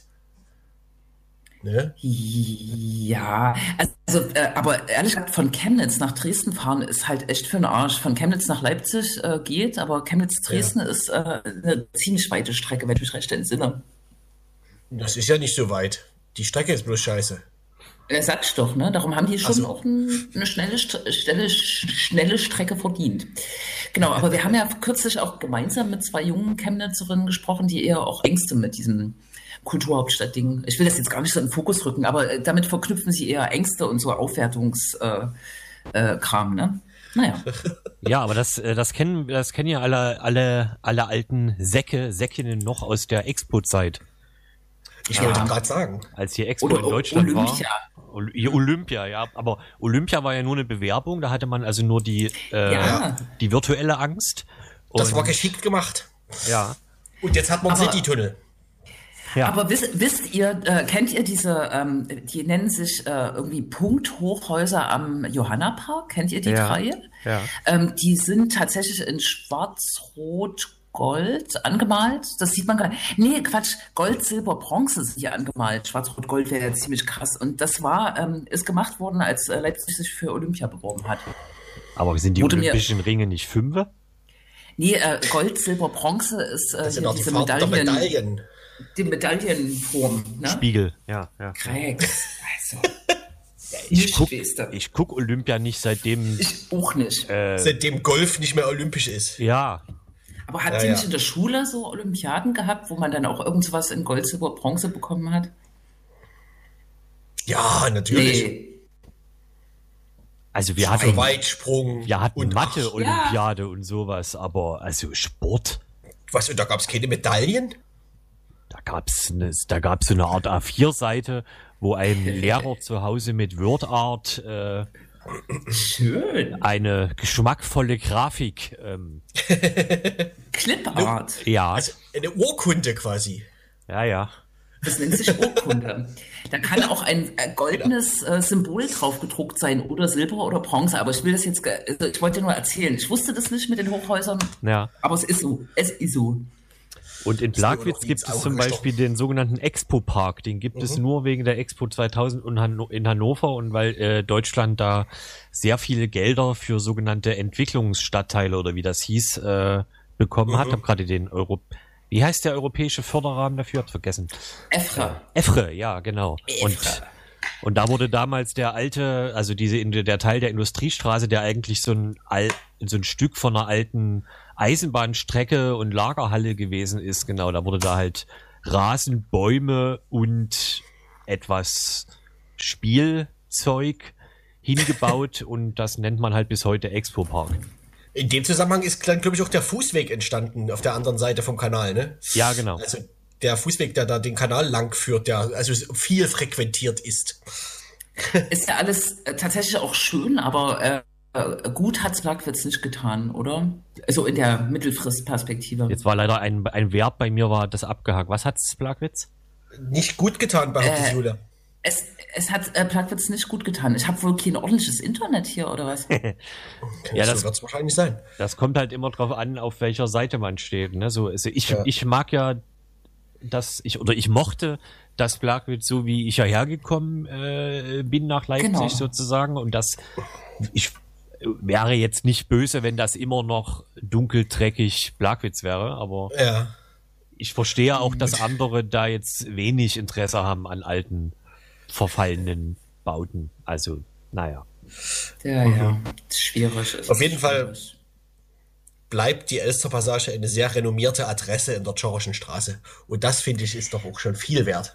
Ne? Ja, also, äh, aber ehrlich gesagt, von Chemnitz nach Dresden fahren ist halt echt für den Arsch. Von Chemnitz nach Leipzig äh, geht, aber Chemnitz-Dresden ja. ist äh, eine ziemlich weite Strecke, wenn ich mich recht entsinne. Das ist ja nicht so weit. Die Strecke ist bloß scheiße. Er sagt doch, ne? Darum haben die schon so. auch ein, eine schnelle, schnelle, schnelle Strecke verdient. Genau, aber wir haben ja kürzlich auch gemeinsam mit zwei jungen Chemnitzerinnen gesprochen, die eher auch Ängste mit diesem Kulturhauptstadt-Ding. Ich will das jetzt gar nicht so in den Fokus rücken, aber äh, damit verknüpfen sie eher Ängste und so Aufwertungskram, äh, äh, ne? Naja. *laughs* Ja, aber das, äh, das kennen, das kennen ja alle, alle, alle alten Säcke, Säckinnen noch aus der Expo-Zeit. Ich wollte ja. gerade sagen. Als hier Expo Oder in Deutschland Olympia. war. Olympia, ja. Aber Olympia war ja nur eine Bewerbung, da hatte man also nur die, äh, ja. die virtuelle Angst. das war geschickt gemacht. Ja. Und jetzt hat man City-Tunnel. Ja. Aber wisst, wisst ihr, äh, kennt ihr diese, ähm, die nennen sich äh, irgendwie Punkthochhäuser am Johannapark? Kennt ihr die ja. drei? Ja. Ähm, die sind tatsächlich in schwarz-rot Gold angemalt. Das sieht man gar nicht. Nee, Quatsch. Gold, Silber, Bronze sind hier angemalt. Schwarz-Rot-Gold wäre ja ziemlich krass. Und das war, ähm, ist gemacht worden, als äh, Leipzig sich für Olympia beworben hat. Aber sind die Wurde Olympischen Ringe nicht Fünfe? Nee, äh, Gold, Silber, Bronze ist äh, das sind auch diese die Medaillen. Medaillen die Medaillenform. Ne? Spiegel, ja. ja. Krex. Also. *laughs* ich gucke guck Olympia nicht seitdem. Ich auch nicht. Äh, seitdem Golf nicht mehr olympisch ist. Ja. Aber hat ja, die nicht in der Schule so Olympiaden gehabt, wo man dann auch irgendwas in Gold, Silber, Bronze bekommen hat? Ja, natürlich. Nee. Also wir hatten, Weitsprung. wir hatten und Mathe-Olympiade und sowas, aber also Sport, was, und da gab es keine Medaillen? Da gab's eine, da gab's so eine Art A4-Seite, wo ein *laughs* Lehrer zu Hause mit WordArt äh, Schön. eine geschmackvolle Grafik, ähm, *laughs* Clipart. ja, Also eine Urkunde quasi. ja, ja. Das nennt sich Urkunde. Da kann auch ein äh, goldenes äh, Symbol drauf gedruckt sein oder Silber oder Bronze. Aber ich will das jetzt, also ich wollte nur erzählen. Ich wusste das nicht mit den Hochhäusern, Ja. aber es ist so. Es ist so. Und in nie gibt es zum Beispiel gestochen. den sogenannten Expo-Park. Den gibt es nur wegen der Expo 2000 und Han in Hannover und weil äh, Deutschland da sehr viele Gelder für sogenannte Entwicklungsstadtteile oder wie das hieß, äh, bekommen hat. Hab gerade den Euro... Wie heißt der europäische Förderrahmen dafür? Hab's vergessen. Efra. EFRE, ja, genau. Und, EFRE. und da wurde damals der alte, also diese der Teil der Industriestraße, der eigentlich so ein Al, so ein Stück von einer alten Eisenbahnstrecke und Lagerhalle gewesen ist, genau, da wurde da halt Rasen, Bäume und etwas Spielzeug hingebaut *laughs* und das nennt man halt bis heute Expo Park. In dem Zusammenhang ist dann, glaube ich, auch der Fußweg entstanden auf der anderen Seite vom Kanal, ne? Ja, genau. Also der Fußweg, der da den Kanal lang führt, der also viel frequentiert ist. Ist ja alles äh, tatsächlich auch schön, aber äh, gut hat's Plagwitz nicht getan, oder? Also in der Mittelfristperspektive. Jetzt war leider ein, ein Verb bei mir, war das abgehakt. Was hat's, Plagwitz? Nicht gut getan, behauptet Äh, Jule. Es, es hat äh, Plagwitz nicht gut getan. Ich habe wohl kein ordentliches Internet hier, oder was? *laughs* ja, das- wird es wahrscheinlich sein. Das kommt halt immer drauf an, auf welcher Seite man steht. Ne? So, also ich, Ja. ich mag ja, dass ich oder ich mochte das Plagwitz so, wie ich ja hergekommen äh, bin nach Leipzig Genau. sozusagen. Und das ich wäre jetzt nicht böse, wenn das immer noch dunkel, dreckig Plagwitz wäre, aber Ja. ich verstehe auch, dass andere da jetzt wenig Interesse haben an alten, verfallenen Bauten. Also, naja. Ja, ja. Schwierig. ist Auf jeden Fall- schwierig. Bleibt die Elster Passage eine sehr renommierte Adresse in der Tschorischen Straße. Und das, finde ich, ist doch auch schon viel wert.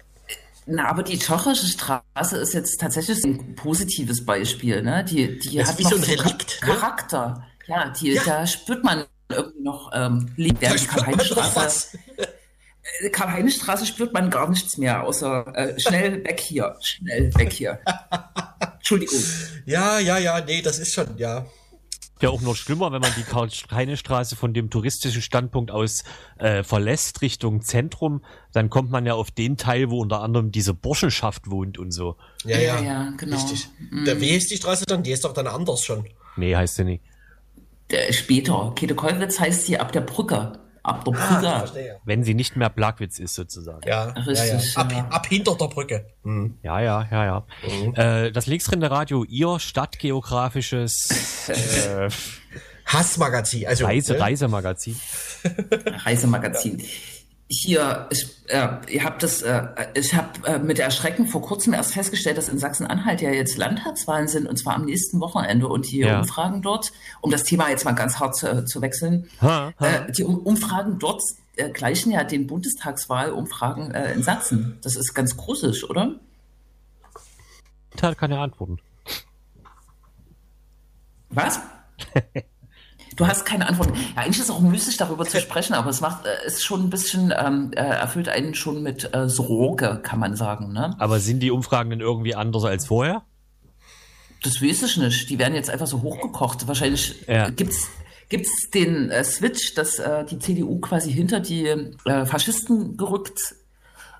Na, aber die Tschochische Straße ist jetzt tatsächlich ein positives Beispiel, ne? Die, die Das hat wie noch so ein Relikt, ne? Charakter. Ja, die, Ja. da spürt man irgendwie noch, ähm, liegt der Karl-Heinz-Straße. Äh, Karl-Heinz-Straße spürt man gar nichts mehr, außer äh, schnell weg hier, schnell weg hier. *laughs* Entschuldigung. Ja, ja, ja, nee, das ist schon, ja. Ja auch noch schlimmer, wenn man die Karl-Heine-Straße von dem touristischen Standpunkt aus äh, verlässt Richtung Zentrum, dann kommt man ja auf den Teil, wo unter anderem diese Burschenschaft wohnt und so. Ja, ja, Ja, ja, genau. Richtig. Der, wie ist die Straße dann? Die ist doch dann anders schon. Nee, heißt ja nicht. Der, später. Käthe-Kollwitz heißt sie ab der Brücke. Ab der Ah, Brücke. verstehe. Wenn sie nicht mehr Plagwitz ist, sozusagen. Ja, Richtig, ja, ja. Ab, ab hinter der Brücke. Hm. Ja, ja, ja, ja. Mhm. Äh, das Linksrinde Radio, ihr stadtgeografisches äh, *laughs* Hassmagazin. Also, Reise, ne? Reisemagazin. Reisemagazin. Hier, ich, äh, ihr habt das, äh, ich habe äh, mit Erschrecken vor kurzem erst festgestellt, dass in Sachsen-Anhalt ja jetzt Landtagswahlen sind und zwar am nächsten Wochenende und die Ja. Umfragen dort, um das Thema jetzt mal ganz hart zu, zu wechseln, Ha, ha. äh, die um Umfragen dort äh, gleichen ja den Bundestagswahlumfragen äh, in Sachsen. Das ist ganz gruselig, oder? Hat keine Antworten. Was? *laughs* Du hast keine Antwort. Ja, eigentlich ist es auch müßig, darüber zu sprechen, aber es macht, äh, ist schon ein bisschen, ähm, äh, erfüllt einen schon mit äh, Sorge, kann man sagen, ne? Aber sind die Umfragen denn irgendwie anders als vorher? Das weiß ich nicht. Die werden jetzt einfach so hochgekocht. Wahrscheinlich Ja. gibt's gibt's den äh, Switch, dass äh, die CDU quasi hinter die äh, Faschisten gerückt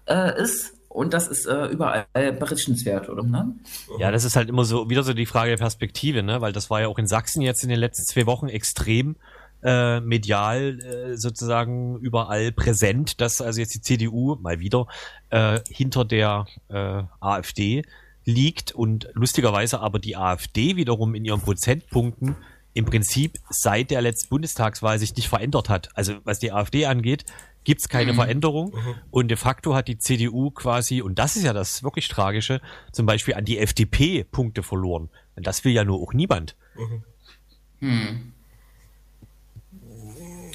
äh, ist. Und das ist äh, überall berichtenswert, oder? Ne? Ja, das ist halt immer so wieder so die Frage der Perspektive, ne? Weil das war ja auch in Sachsen jetzt in den letzten zwei Wochen extrem äh, medial äh, sozusagen überall präsent, dass also jetzt die CDU mal wieder äh, hinter der äh, AfD liegt und lustigerweise aber die AfD wiederum in ihren Prozentpunkten im Prinzip seit der letzten Bundestagswahl sich nicht verändert hat. Also was die AfD angeht, gibt's keine Veränderung und de facto hat die CDU quasi, und das ist ja das wirklich Tragische, zum Beispiel an die FDP Punkte verloren. Und das will ja nur auch niemand.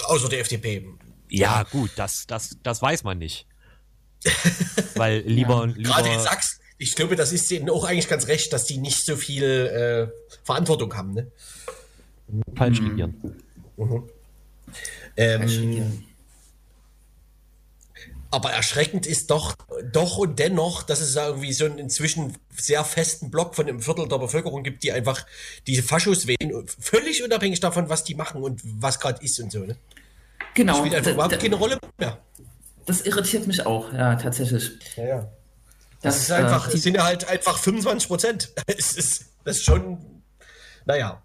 Außer der FDP. Ja, gut, das, das, das weiß man nicht. *laughs* Weil lieber, lieber Gerade in Sachsen, ich glaube, das ist denen auch eigentlich ganz recht, dass die nicht so viel äh, Verantwortung haben. Ne? Falsch regieren. Mhm. Ähm, aber erschreckend ist doch, doch und dennoch, dass es irgendwie so einen inzwischen sehr festen Block von einem Viertel der Bevölkerung gibt, die einfach diese Faschos wählen, völlig unabhängig davon, was die machen und was gerade ist und so. Ne? Genau. Das spielt einfach überhaupt keine Rolle mehr. Das irritiert mich auch, ja, tatsächlich. Ja, ja. Das, das ist einfach, äh, es sind ja halt einfach 25 Prozent. *laughs* das ist schon, naja.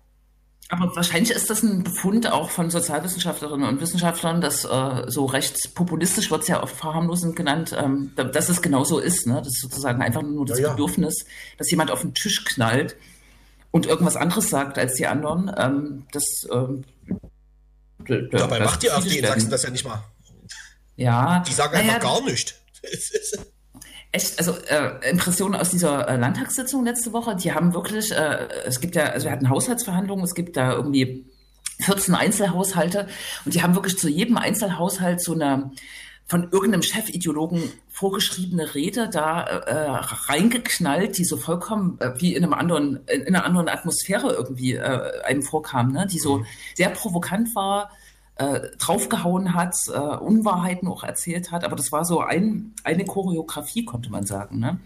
Aber wahrscheinlich ist das ein Befund auch von Sozialwissenschaftlerinnen und Wissenschaftlern, dass äh, so rechtspopulistisch wird es ja oft verharmlosend genannt, ähm, dass es genau so ist. Ne? Das ist sozusagen einfach nur das ja. Bedürfnis, dass jemand auf den Tisch knallt und irgendwas anderes sagt als die anderen. Ähm, das, ähm, Dabei das macht die AfD in Sachsen das ja nicht mal. Ja. Die sagen einfach gar nichts. *laughs* echt, also äh, Impressionen aus dieser äh, Landtagssitzung letzte Woche, die haben wirklich, äh, es gibt ja, also wir hatten Haushaltsverhandlungen, es gibt da irgendwie 14 Einzelhaushalte und die haben wirklich zu jedem Einzelhaushalt so eine von irgendeinem Chefideologen vorgeschriebene Rede da äh, reingeknallt, die so vollkommen äh, wie in einem anderen, in einer anderen Atmosphäre irgendwie äh, einem vorkam, ne? die so mhm. sehr provokant war, äh, draufgehauen hat, äh, Unwahrheiten auch erzählt hat. Aber das war so ein, eine Choreografie, konnte man sagen. Ne?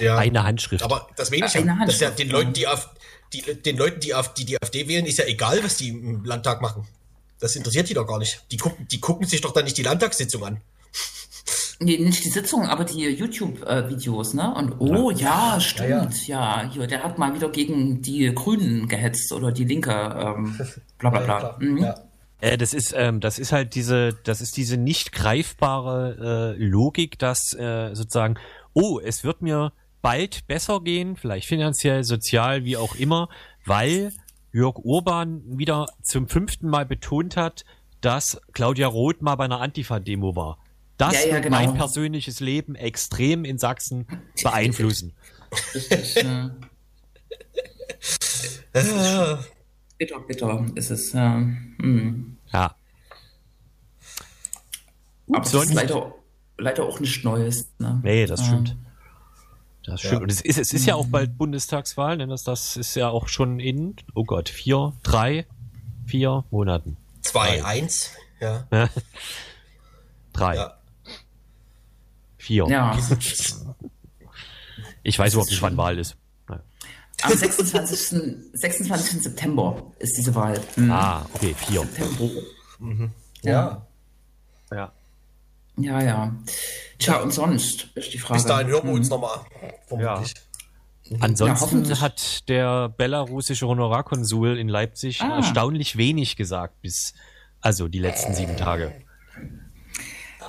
Ja, eine Handschrift. Aber das wenig, eine Handschrift, das ja den Leuten, die auf, die, den Leuten, die, auf, die die AfD wählen, ist ja egal, was die im Landtag machen. Das interessiert die doch gar nicht. Die gucken, die gucken sich doch dann nicht die Landtagssitzung an. Nee, nicht die Sitzung, aber die YouTube-Videos, ne? Und oh ja, stimmt, ja, ja. ja, hier, der hat mal wieder gegen die Grünen gehetzt oder die Linke, ähm, bla *laughs* bla bla. Ja, mhm. ja. Äh, das ist, ähm, das ist halt diese, das ist diese nicht greifbare äh, Logik, dass äh, sozusagen, oh, es wird mir bald besser gehen, vielleicht finanziell, sozial, wie auch immer, weil Jörg Urban wieder zum fünften Mal betont hat, dass Claudia Roth mal bei einer Antifa-Demo war. Das ja, ja, wird genau. mein persönliches Leben extrem in Sachsen beeinflussen. Richtig, ja. *laughs* *laughs* Bitter, bitter ist es. Ja. Hm. ja. Aber das ist leider, leider auch nichts Neues. Ne? Nee, das stimmt. Das stimmt. Ja. Und es ist, es ist ja auch bald Bundestagswahl, denn das, das ist ja auch schon in, oh Gott, vier, drei, vier Monaten. Zwei, drei. eins, ja. *laughs* drei. Ja. Vier. Ja. Ich weiß überhaupt nicht, wann Wahl ist. Am 26. 26. September ist diese Wahl. Mhm. Ah, okay, vier. Mhm. Ja. Ja. Ja, ja. Tja, und sonst ist die Frage. Bis dahin hören wir uns mhm. nochmal. Ja. Ansonsten ja, hat der belarussische Honorarkonsul in Leipzig ah. erstaunlich wenig gesagt bis, also die letzten sieben Tage.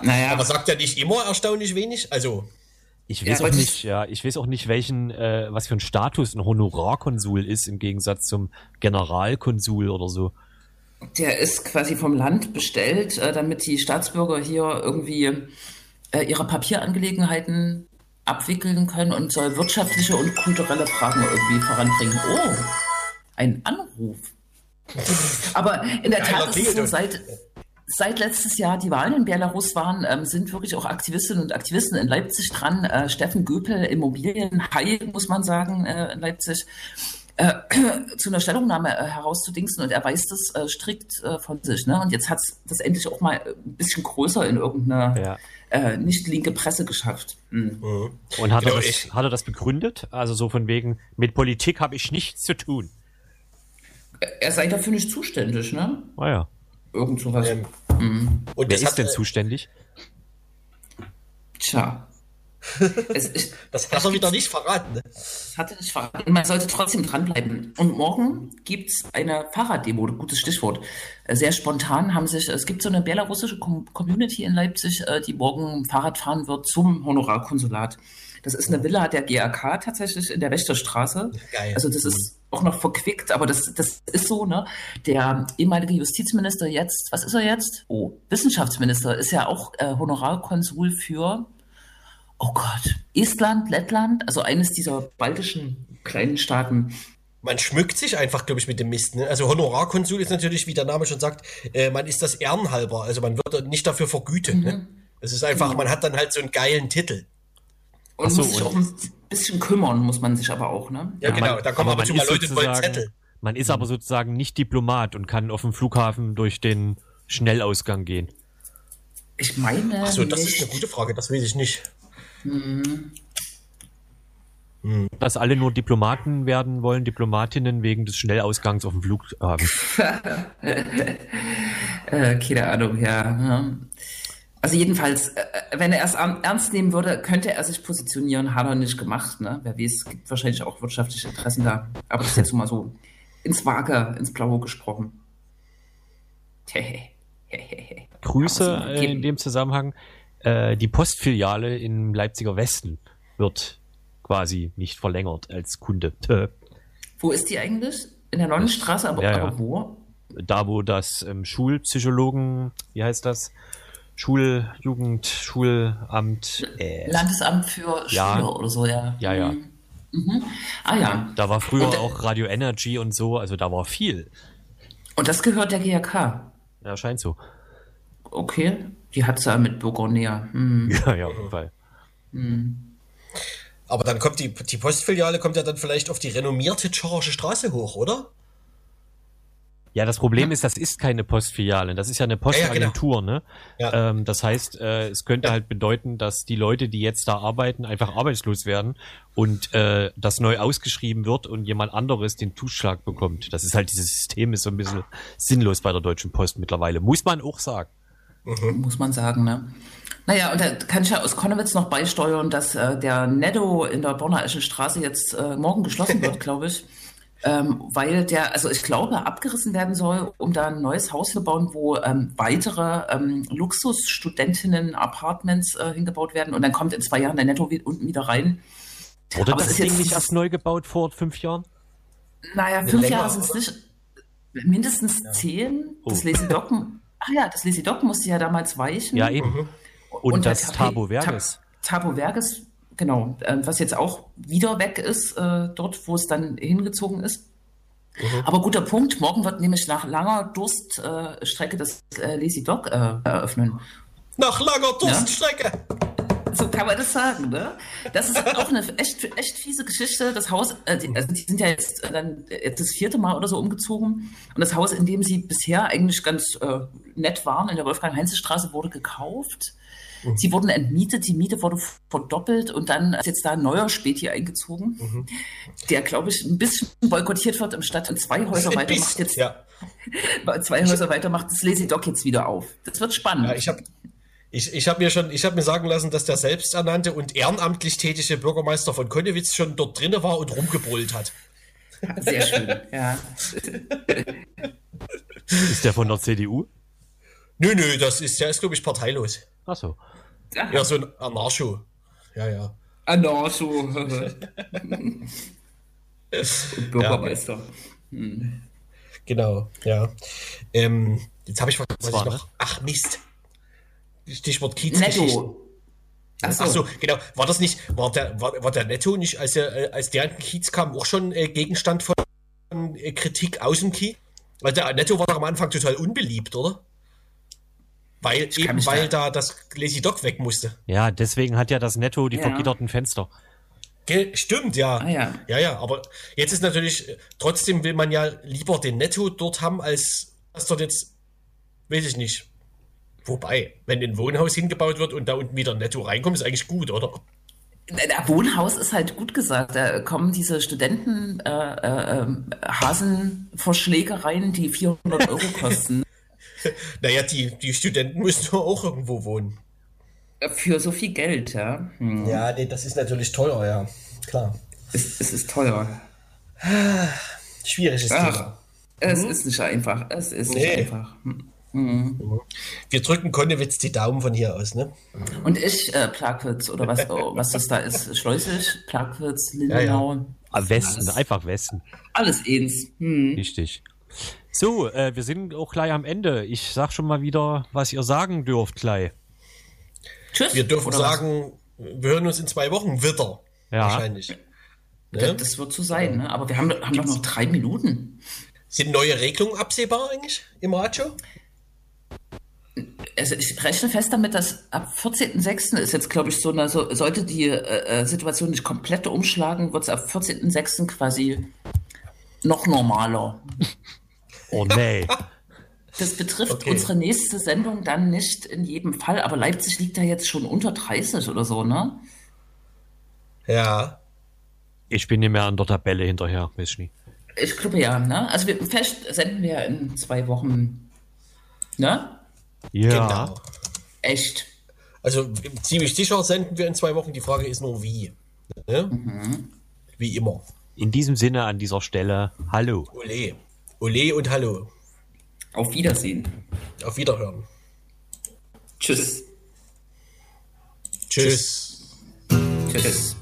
Naja. Aber sagt er nicht immer erstaunlich wenig? Also. Ich weiß ja, auch nicht, ja, ich weiß auch nicht, welchen, äh, was für ein Status ein Honorarkonsul ist im Gegensatz zum Generalkonsul oder so. Der ist quasi vom Land bestellt, äh, damit die Staatsbürger hier irgendwie äh, ihre Papierangelegenheiten abwickeln können und soll wirtschaftliche und kulturelle Fragen irgendwie voranbringen. Oh, ein Anruf. *laughs* Aber in der Tat ist es so, seit, Seit letztes Jahr die Wahlen in Belarus waren, ähm, sind wirklich auch Aktivistinnen und Aktivisten in Leipzig dran. Äh, Steffen Göpel, Immobilienhai, muss man sagen, äh, in Leipzig, äh, *clears throat* zu einer Stellungnahme äh, herauszudingsen und er weist das äh, strikt äh, von sich. Ne? Und jetzt hat es das endlich auch mal ein bisschen größer in irgendeiner ja. äh, nicht linke Presse geschafft. Mhm. Mhm. Und hat, genau, er das, hat er das begründet? Also so von wegen, mit Politik habe ich nichts zu tun. Er sei dafür nicht zuständig, ne? Ah ja. Irgend sowas. Ähm, mhm. Und Wer ist denn zuständig? Tja. *laughs* es, ich, das hat er wieder nicht verraten. Ne? Das hat er nicht verraten. Man sollte trotzdem dranbleiben. Und morgen gibt es eine Fahrraddemo, gutes Stichwort. Äh, sehr spontan haben sich, es gibt so eine belarussische Community in Leipzig, äh, die morgen Fahrrad fahren wird zum Honorarkonsulat. Das ist eine Villa der GAK tatsächlich in der Wächterstraße. Geil. Also das ist auch noch verquickt, aber das, das ist so, ne? Der ehemalige Justizminister jetzt, was ist er jetzt? Oh, Wissenschaftsminister, ist ja auch äh, Honorarkonsul für, oh Gott, Estland, Lettland, also eines dieser baltischen kleinen Staaten man schmückt sich einfach, glaube ich, mit dem Mist. Ne? Also Honorarkonsul ist natürlich, wie der Name schon sagt, äh, man ist das ehrenhalber. Also man wird nicht dafür vergütet. Ne? Mhm. Ne? Es ist einfach, genau. man hat dann halt so einen geilen Titel. Und so, muss sich und- bisschen kümmern, muss man sich aber auch, ne? Ja, genau. Da kommen aber aber zu man mal ist Leute sozusagen- Zettel. Man ist aber sozusagen nicht Diplomat und kann auf dem Flughafen durch den Schnellausgang gehen. Ich meine. Achso, das nicht. ist eine gute Frage, das weiß ich nicht. Dass alle nur Diplomaten werden wollen, Diplomatinnen wegen des Schnellausgangs auf dem Flughafen. *laughs* Äh, keine Ahnung, ja. Also jedenfalls, äh, wenn er es ernst nehmen würde, könnte er sich positionieren, hat er nicht gemacht. Ne? Wer weiß, es gibt wahrscheinlich auch wirtschaftliche Interessen da. Aber das ist jetzt mal so ins Vage, ins Blaue gesprochen. Grüße äh, in dem Zusammenhang. Äh, die Postfiliale im Leipziger Westen wird quasi nicht verlängert als Kunde. Tö. Wo ist die eigentlich? In der Nonnenstraße, aber, Ja, ja. aber wo? Da, wo das ähm, Schulpsychologen, wie heißt das? Schuljugend, Schulamt, äh, Landesamt für Schule Ja. oder so, ja. Ja, ja. Mhm. Ah ja. da war früher Und, äh, auch Radio Energy und so, also da war viel. Und das gehört der GRK. Ja, scheint so. Okay. Die hat ja mit Bürgernähe. Hm. *laughs* Ja, ja, auf jeden Fall. Aber dann kommt die, die Postfiliale kommt ja dann vielleicht auf die renommierte Tschechische Straße hoch, oder? Ja, das Problem ist, das ist keine Postfiliale, das ist ja eine Postagentur, ne? Ja. Ähm, das heißt, äh, es könnte halt bedeuten, dass die Leute, die jetzt da arbeiten, einfach arbeitslos werden und äh, das neu ausgeschrieben wird und jemand anderes den Zuschlag bekommt. Das ist halt dieses System ist so ein bisschen sinnlos bei der Deutschen Post mittlerweile, muss man auch sagen. muss man sagen, ne? Naja, und da kann ich ja aus Konnewitz noch beisteuern, dass äh, der Netto in der Bonner Straße jetzt äh, morgen geschlossen *laughs* wird, glaube ich. Ähm, weil der, also ich glaube, abgerissen werden soll, um da ein neues Haus zu bauen, wo ähm, weitere ähm, Luxusstudentinnen-Apartments äh, hingebaut werden. Und dann kommt in zwei Jahren der Netto unten wieder rein. Wurde Aber es das ist Ding jetzt- nicht erst neu gebaut vor fünf Jahren? Naja, fünf länger, Jahre sind es nicht. Mindestens zehn. Das Oh. Lazy Dog, ach ja, das Lazy Dog musste ja damals weichen. Ja, eben. Und, der das Tabo Verges. Ta Tabo Verges, genau, äh, was jetzt auch wieder weg ist, äh, dort, wo es dann hingezogen ist. Aber guter Punkt, morgen wird nämlich nach langer Durststrecke Strecke das äh, Lazy Dog äh, eröffnen. Nach langer Durststrecke. So kann man das sagen, ne? Das ist auch eine echt, echt fiese Geschichte. Das Haus, äh, also die sind ja jetzt dann jetzt das vierte Mal oder so umgezogen. Und das Haus, in dem sie bisher eigentlich ganz nett waren, in der Wolfgang-Heinze-Straße, wurde gekauft. Sie wurden entmietet, die Miete wurde verdoppelt und dann ist jetzt da ein neuer Späti eingezogen, der, glaube ich, ein bisschen boykottiert wird im Stadt und zwei Häuser Ein weiter macht bisschen, jetzt, ja. *laughs* zwei Häuser weiter macht das Lazy Dog jetzt wieder auf. Das wird spannend. Ja, ich habe ich, ich hab mir schon, ich habe mir sagen lassen, dass der selbsternannte und ehrenamtlich tätige Bürgermeister von Konnewitz schon dort drinne war und rumgebrüllt hat. Sehr schön, ja. Ist der von der CDU? Nö, nö, das ist, der ist, glaube ich, parteilos. Ach so. Ja, so ein Anarcho. Ja, ja. Anarcho. *laughs* und Bürgermeister. Genau, ja. Ähm, jetzt habe ich was, was war, ich noch. Ach, Mist. Stichwort Kiezgeschichten. Netto. Ach so, genau. War das nicht, war der, war, war der Netto nicht, als er, äh, als der in den Kiez kam, auch schon äh, Gegenstand von äh, Kritik aus dem Kiez? Weil der Netto war doch am Anfang total unbeliebt, oder? Weil, eben weil da das Lazy Dog weg musste. Ja, deswegen hat ja das Netto die Ja. vergitterten Fenster. Gell? Stimmt, ja. Ah, ja. Ja, ja, aber jetzt ist natürlich, äh, trotzdem will man ja lieber den Netto dort haben, als dass dort jetzt, weiß ich nicht. Wobei, wenn ein Wohnhaus hingebaut wird und da unten wieder ein Netto reinkommt, ist eigentlich gut, oder? Der Wohnhaus ist halt gut gesagt. Da kommen diese Studenten äh, äh, Hasenvorschläge rein, die 400 Euro kosten. *laughs* Naja, die, die Studenten müssen doch auch irgendwo wohnen. Für so viel Geld, ja. Hm. Ja, nee, das ist natürlich teuer, ja. Klar. Es, es ist teuer. Schwieriges Ach, Thema. es ist nicht einfach. Es ist nicht Nee. einfach. Hm. Wir drücken Konnewitz die Daumen von hier aus, ne? Und ich, äh, Plagwitz oder was, oh, was das da ist, Schleusig, Plagwitz, Lindenau. Ja, Ah, Westen, Alles, einfach Westen. alles eins. Hm. Richtig. So, äh, wir sind auch gleich am Ende. Ich sag schon mal wieder, was ihr sagen dürft gleich. Tschüss. Wir dürfen oder was? sagen, wir hören uns in zwei Wochen wieder. Ja. Wahrscheinlich. Das, Ne? das wird so sein, ne? aber wir haben, haben doch noch drei Minuten. Sind neue Regelungen absehbar eigentlich im Radio? also ich rechne fest damit, dass ab 14.06. ist jetzt, glaube ich, so eine, so, sollte die äh, äh, Situation nicht komplett umschlagen, wird es ab 14.06. quasi noch normaler. Oh nee. *laughs* Das betrifft Okay. unsere nächste Sendung dann nicht in jedem Fall, aber Leipzig liegt ja jetzt schon unter 30 oder so, ne? Ja. Ich bin nicht mehr an der Tabelle hinterher, weiß ich. Ich glaube ja, ne? Also wir fest senden wir in zwei Wochen, ne? Ja. Genau. Echt. Also ziemlich sicher senden wir in zwei Wochen. Die Frage ist nur wie. Ne? Wie immer. In diesem Sinne an dieser Stelle, hallo. Ole. Ole und Hallo. Auf Wiedersehen. Auf Wiederhören. Tschüss. Tschüss. Tschüss. Tschüss.